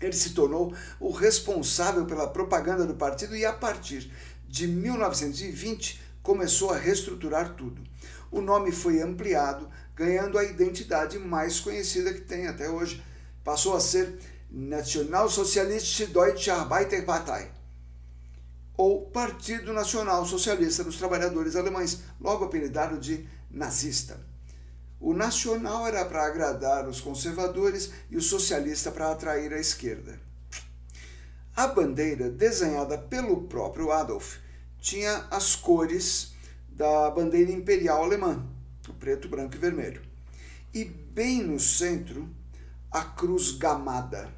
ele se tornou o responsável pela propaganda do partido e, a partir de 1920, começou a reestruturar tudo. O nome foi ampliado, ganhando a identidade mais conhecida que tem até hoje. Passou a ser Nationalsozialistische Deutsche Arbeiterpartei, ou Partido Nacional Socialista dos Trabalhadores Alemães, logo apelidado de nazista. O nacional era para agradar os conservadores e o socialista para atrair a esquerda. A bandeira, desenhada pelo próprio Adolf, tinha as cores da bandeira imperial alemã, o preto, branco e vermelho. E bem no centro, a cruz gamada.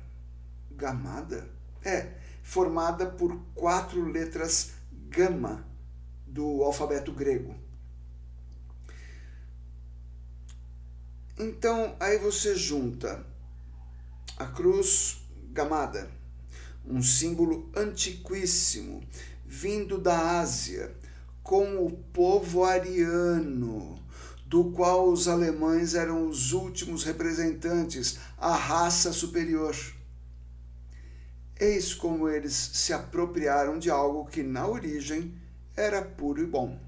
Gamada? É, formada por quatro letras gama do alfabeto grego. Então, aí você junta a cruz gamada, um símbolo antiquíssimo, vindo da Ásia, com o povo ariano, do qual os alemães eram os últimos representantes, a raça superior. Eis como eles se apropriaram de algo que na origem era puro e bom.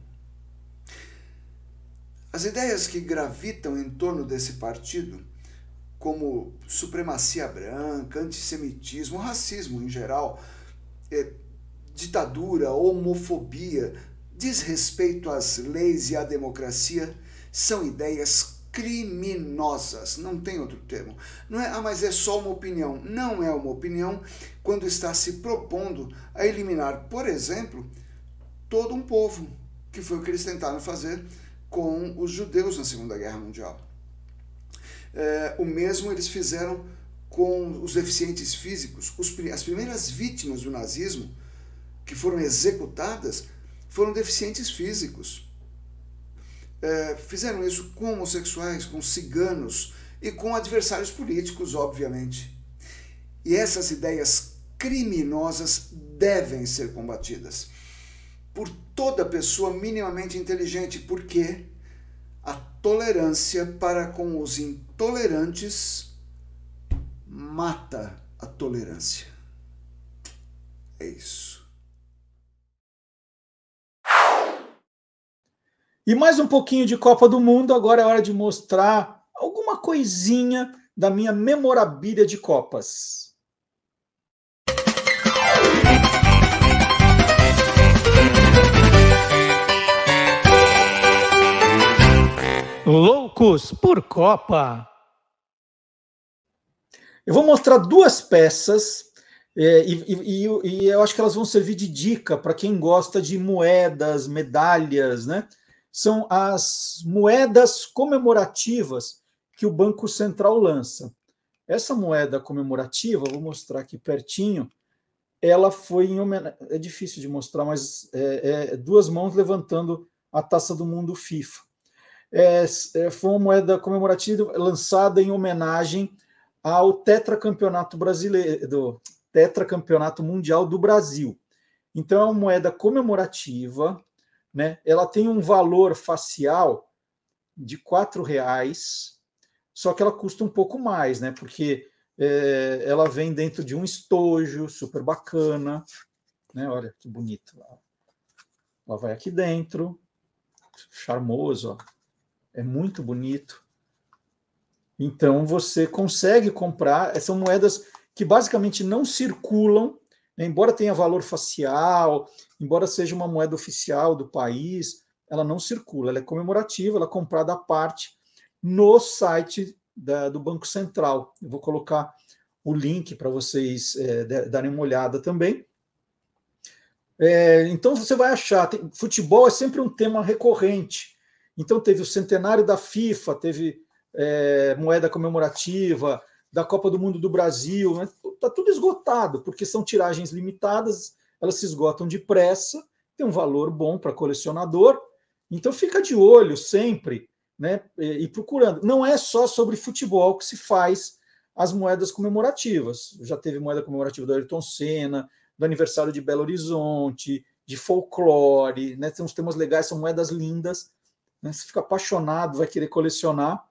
As ideias que gravitam em torno desse partido, como supremacia branca, antissemitismo, racismo em geral, é, ditadura, homofobia, desrespeito às leis e à democracia, são ideias criminosas, não tem outro termo. Não é, ah, mas é só uma opinião. Não é uma opinião quando está se propondo a eliminar, por exemplo, todo um povo, que foi o que eles tentaram fazer com os judeus na Segunda Guerra Mundial. É, o mesmo eles fizeram com os deficientes físicos. Os, as primeiras vítimas do nazismo que foram executadas foram deficientes físicos. É, fizeram isso com homossexuais, com ciganos e com adversários políticos, obviamente. E essas ideias criminosas devem ser combatidas por toda pessoa minimamente inteligente, porque tolerância para com os intolerantes mata a tolerância. É isso. E mais um pouquinho de Copa do Mundo, agora é hora de mostrar alguma coisinha da minha memorabilia de Copas. Loucos por Copa. Eu vou mostrar duas peças é, e, e, e, eu acho que elas vão servir de dica para quem gosta de moedas, medalhas, né? São as moedas comemorativas que o Banco Central lança. Essa moeda comemorativa, vou mostrar aqui pertinho, ela foi em. É difícil de mostrar, mas é, é, duas mãos levantando a taça do mundo FIFA. É, é, foi uma moeda comemorativa lançada em homenagem ao tetracampeonato brasileiro, do tetracampeonato mundial do Brasil. Então é uma moeda comemorativa, né? Ela tem um valor facial de quatro reais, só que ela custa um pouco mais, né? Porque é, ela vem dentro de um estojo super bacana, né? Olha que bonito. Ela vai aqui dentro, charmoso, ó. É muito bonito. Então você consegue comprar, são moedas que basicamente não circulam, né? embora tenha valor facial, embora seja uma moeda oficial do país, ela não circula, ela é comemorativa, ela é comprada à parte no site da, do Banco Central. Eu vou colocar o link para vocês é, darem uma olhada também. É, então você vai achar, tem, futebol é sempre um tema recorrente. Então teve o centenário da FIFA, teve é, moeda comemorativa, da Copa do Mundo do Brasil, está né? Tá tudo esgotado, porque são tiragens limitadas, elas se esgotam depressa, tem um valor bom para colecionador, então fica de olho sempre, né? E, procurando. Não é só sobre futebol que se faz as moedas comemorativas. Já teve moeda comemorativa do Ayrton Senna, do aniversário de Belo Horizonte, de folclore, né? Tem uns temas legais, são moedas lindas. Né? Você fica apaixonado, vai querer colecionar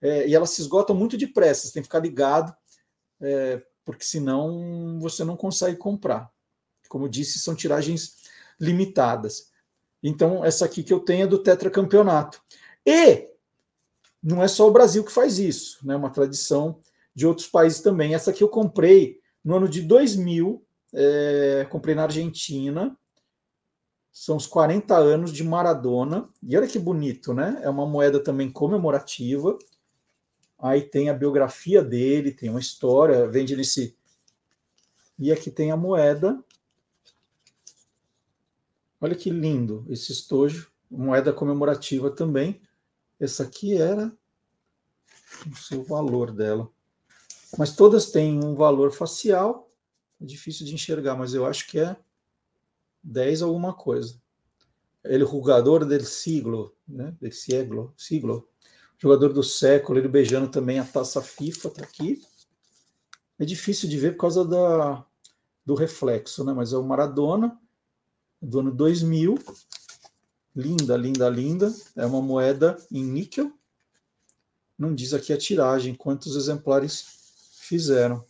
é, e elas se esgotam muito depressa, você tem que ficar ligado, é, porque senão você não consegue comprar. Como disse, são tiragens limitadas. Então, essa aqui que eu tenho é do tetracampeonato. E não é só o Brasil que faz isso, né? É uma tradição de outros países também. Essa aqui eu comprei no ano de 2000, é, comprei na Argentina. São os 40 anos de Maradona. E olha que bonito, né? É uma moeda também comemorativa. Aí tem a biografia dele, tem uma história, vende nesse. E aqui tem a moeda. Olha que lindo esse estojo, moeda comemorativa também. Essa aqui era o valor dela. Mas todas têm um valor facial. É difícil de enxergar, mas eu acho que é 10 alguma coisa. Ele jogador del siglo, né? Del siglo, siglo jogador do século, ele beijando também a taça FIFA, tá aqui. É difícil de ver por causa da, do reflexo, né? Mas é o Maradona, do ano 2000. Linda, linda, linda. É uma moeda em níquel. Não diz aqui a tiragem, quantos exemplares fizeram.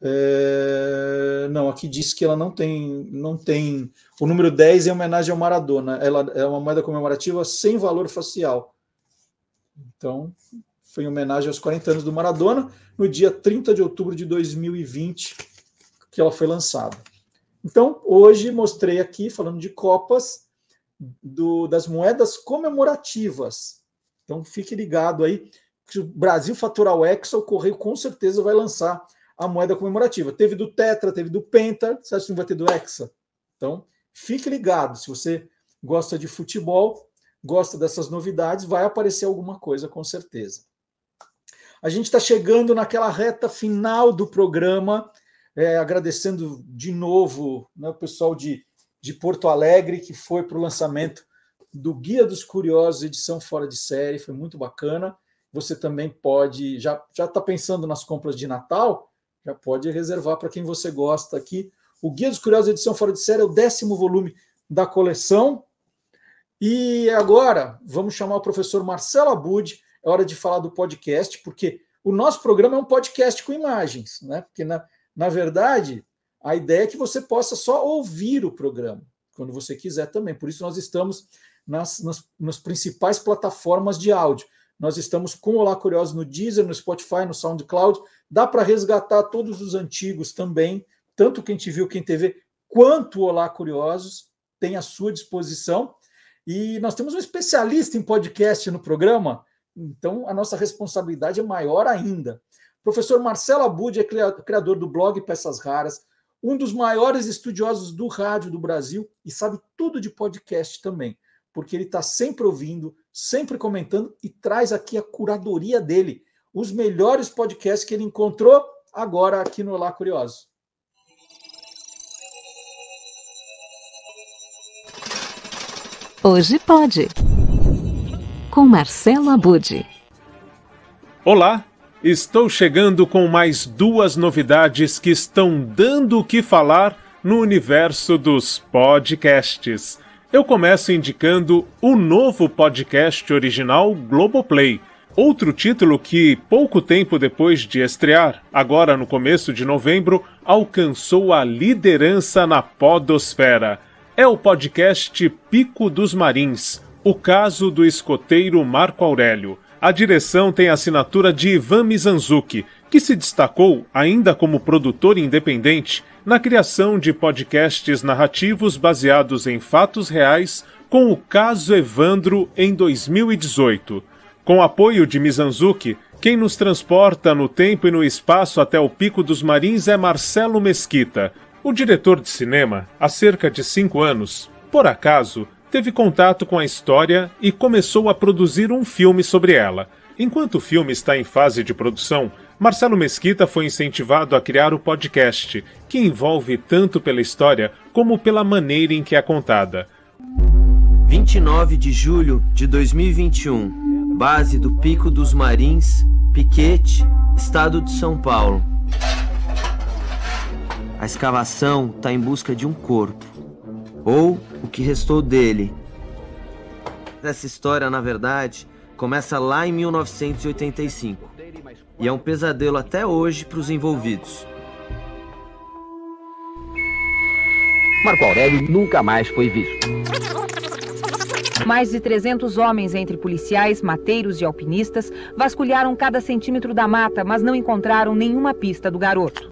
É... Não, aqui diz que ela não tem, não tem. O número 10 é homenagem ao Maradona. Ela é uma moeda comemorativa sem valor facial. Então, foi em homenagem aos 40 anos do Maradona, no dia 30 de outubro de 2020, que ela foi lançada. Então, hoje mostrei aqui, falando de Copas, do, das moedas comemorativas. Então, fique ligado aí. Se o Brasil faturar o Hexa, o Correio com certeza vai lançar a moeda comemorativa. Teve do Tetra, teve do Penta, você acha que não vai ter do Hexa? Então, fique ligado. Se você gosta de futebol, gosta dessas novidades, vai aparecer alguma coisa com certeza. A gente está chegando naquela reta final do programa, é, agradecendo de novo né, o pessoal de, de Porto Alegre, que foi para o lançamento do Guia dos Curiosos, edição fora de série, foi muito bacana. Você também pode, já está pensando nas compras de Natal? Já pode reservar para quem você gosta aqui. O Guia dos Curiosos, edição fora de série, é o décimo volume da coleção. E agora vamos chamar o professor Marcelo Abud. É hora de falar do podcast, porque o nosso programa é um podcast com imagens, né? Porque na, na verdade a ideia é que você possa só ouvir o programa. quando você quiser também. Por isso nós estamos nas, nas, nas principais plataformas de áudio. Nós estamos com o Olá Curioso no Deezer, no Spotify, no SoundCloud. Dá para resgatar todos os antigos também, tanto quem te viu, quem TV, quanto o Olá Curiosos, tem à sua disposição. E nós temos um especialista em podcast no programa, então a nossa responsabilidade é maior ainda. Professor Marcelo Abud é criador do blog Peças Raras, um dos maiores estudiosos do rádio do Brasil e sabe tudo de podcast também, porque ele está sempre ouvindo, sempre comentando e traz aqui a curadoria dele, os melhores podcasts que ele encontrou agora aqui no Olá Curioso. Hoje pode. Com Marcelo Abud. Olá, estou chegando com mais duas novidades que estão dando o que falar no universo dos podcasts eu começo indicando o novo podcast original Globoplay. Outro título que, pouco tempo depois de estrear, agora no começo de novembro, alcançou a liderança na Podosfera. É o podcast Pico dos Marins o caso do escoteiro Marco Aurélio. A direção tem a assinatura de Ivan Mizanzuki, que se destacou, ainda como produtor independente, na criação de podcasts narrativos baseados em fatos reais, com o caso Evandro em 2018. Com apoio de Mizanzuki, quem nos transporta no tempo e no espaço até o Pico dos Marins é Marcelo Mesquita. O diretor de cinema, há cerca de cinco anos, por acaso, teve contato com a história e começou a produzir um filme sobre ela. Enquanto o filme está em fase de produção, Marcelo Mesquita foi incentivado a criar o podcast, que envolve tanto pela história como pela maneira em que é contada. 29 de julho de 2021, base do Pico dos Marins, Piquete, Estado de São Paulo. A escavação está em busca de um corpo, ou o que restou dele. Essa história, na verdade, começa lá em 1985 e é um pesadelo até hoje para os envolvidos. Marco Aurélio nunca mais foi visto. Mais de 300 homens, entre policiais, mateiros e alpinistas, vasculharam cada centímetro da mata, mas não encontraram nenhuma pista do garoto.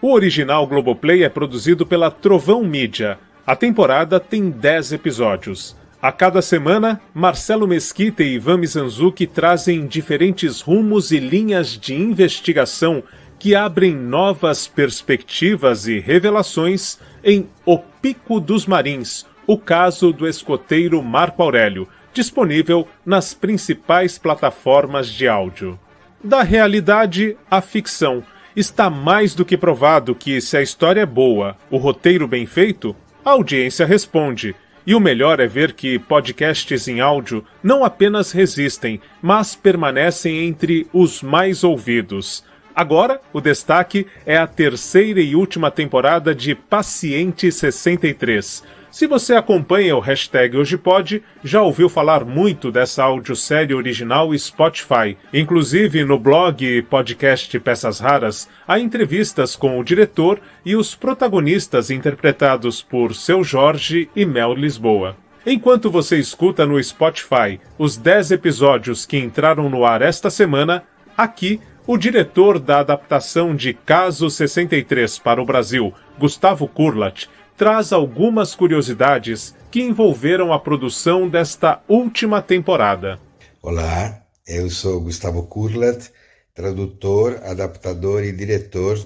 O original Globoplay é produzido pela Trovão Mídia. A temporada tem 10 episódios. A cada semana, Marcelo Mesquita e Ivan Mizanzuki trazem diferentes rumos e linhas de investigação que abrem novas perspectivas e revelações em O Pico dos Marins, o caso do escoteiro Marco Aurélio, disponível nas principais plataformas de áudio. Da realidade à ficção, está mais do que provado que, se a história é boa, o roteiro bem feito, a audiência responde e o melhor é ver que podcasts em áudio não apenas resistem, mas permanecem entre os mais ouvidos. Agora, o destaque é a terceira e última temporada de Paciente 63 se você acompanha o hashtag Hoje já ouviu falar muito dessa audiosérie original Spotify. Inclusive no blog e podcast Peças Raras, há entrevistas com o diretor e os protagonistas interpretados por Seu Jorge e Mel Lisboa. Enquanto você escuta no Spotify os 10 episódios que entraram no ar esta semana, aqui o diretor da adaptação de Caso 63 para o Brasil, Gustavo Kurlat, traz algumas curiosidades que envolveram a produção desta última temporada. Olá, eu sou Gustavo Kurlat, tradutor, adaptador e diretor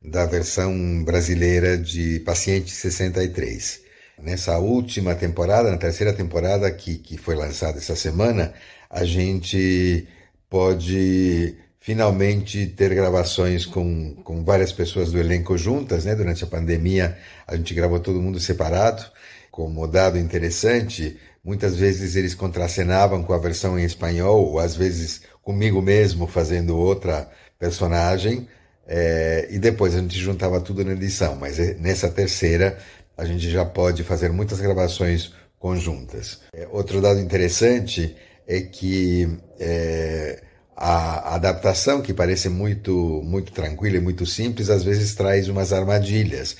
da versão brasileira de Paciente 63. Nessa última temporada, na terceira temporada que, que foi lançada essa semana, a gente pode finalmente ter gravações com, com várias pessoas do elenco juntas, né? Durante a pandemia a gente gravou todo mundo separado. Como dado interessante, muitas vezes eles contracenavam com a versão em espanhol, ou às vezes comigo mesmo fazendo outra personagem, é, e depois a gente juntava tudo na edição. Mas é, nessa terceira a gente já pode fazer muitas gravações conjuntas. É, outro dado interessante é que é, a adaptação, que parece muito, muito tranquila e muito simples, às vezes traz umas armadilhas,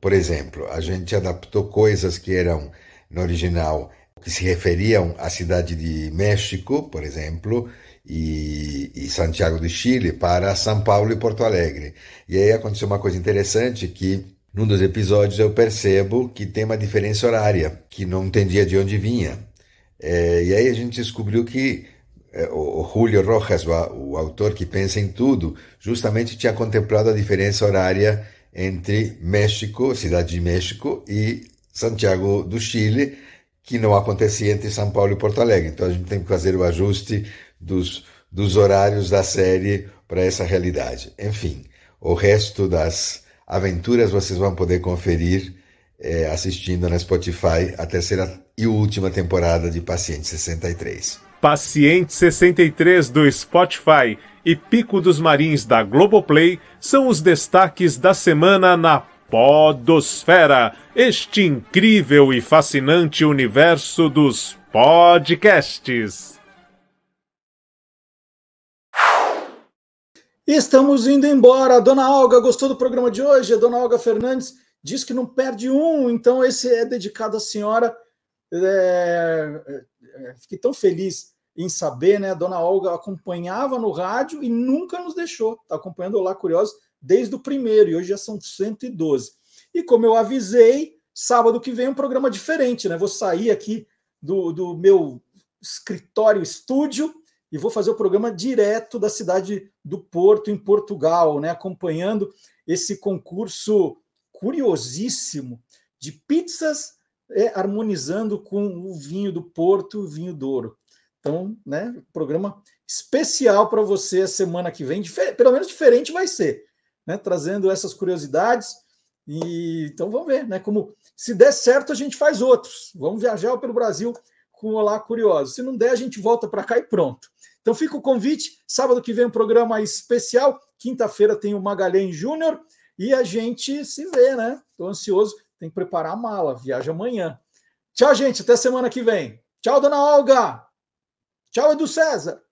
Por exemplo, a gente adaptou coisas que eram no original que se referiam à cidade de México, por exemplo, e, e, Santiago de Chile para São Paulo e Porto Alegre. E aí aconteceu uma coisa interessante que num dos episódios eu percebo que tem uma diferença horária, que não entendia de onde vinha. É, e aí a gente descobriu que o, o Julio Rojas, o, o autor que pensa em tudo, justamente tinha contemplado a diferença horária entre México, cidade de México, e Santiago do Chile, que não acontecia entre São Paulo e Porto Alegre. Então a gente tem que fazer o ajuste dos, dos horários da série para essa realidade. Enfim, o resto das aventuras vocês vão poder conferir é, assistindo na Spotify a terceira e última temporada de Paciente 63. Paciente 63 do Spotify e Pico dos Marins da Globoplay são os destaques da semana na Podosfera, este incrível e fascinante universo dos podcasts. estamos indo embora. Dona Olga gostou do programa de hoje? A dona Olga Fernandes diz que não perde um, então esse é dedicado à senhora. É, é, fiquei tão feliz em saber, né? A dona Olga acompanhava no rádio e nunca nos deixou. Está acompanhando o Olá Curioso desde o primeiro, e hoje já são 112. E como eu avisei, sábado que vem é um programa diferente, né? Vou sair aqui do, do meu escritório estúdio e vou fazer o programa direto da cidade do Porto, em Portugal, né, acompanhando esse concurso curiosíssimo de pizzas é, harmonizando com o vinho do Porto, o vinho Douro. Então, né, programa especial para você a semana que vem, pelo menos diferente vai ser, né, trazendo essas curiosidades. E então vamos ver, né, como se der certo a gente faz outros. Vamos viajar pelo Brasil com o Olá Curioso. Se não der, a gente volta para cá e pronto. Então fica o convite. Sábado que vem um programa especial. Quinta-feira tem o Magalhães Júnior. E a gente se vê, né? Estou ansioso. Tem que preparar a mala. Viaja amanhã. Tchau, gente. Até semana que vem. Tchau, dona Olga. Tchau, Edu César.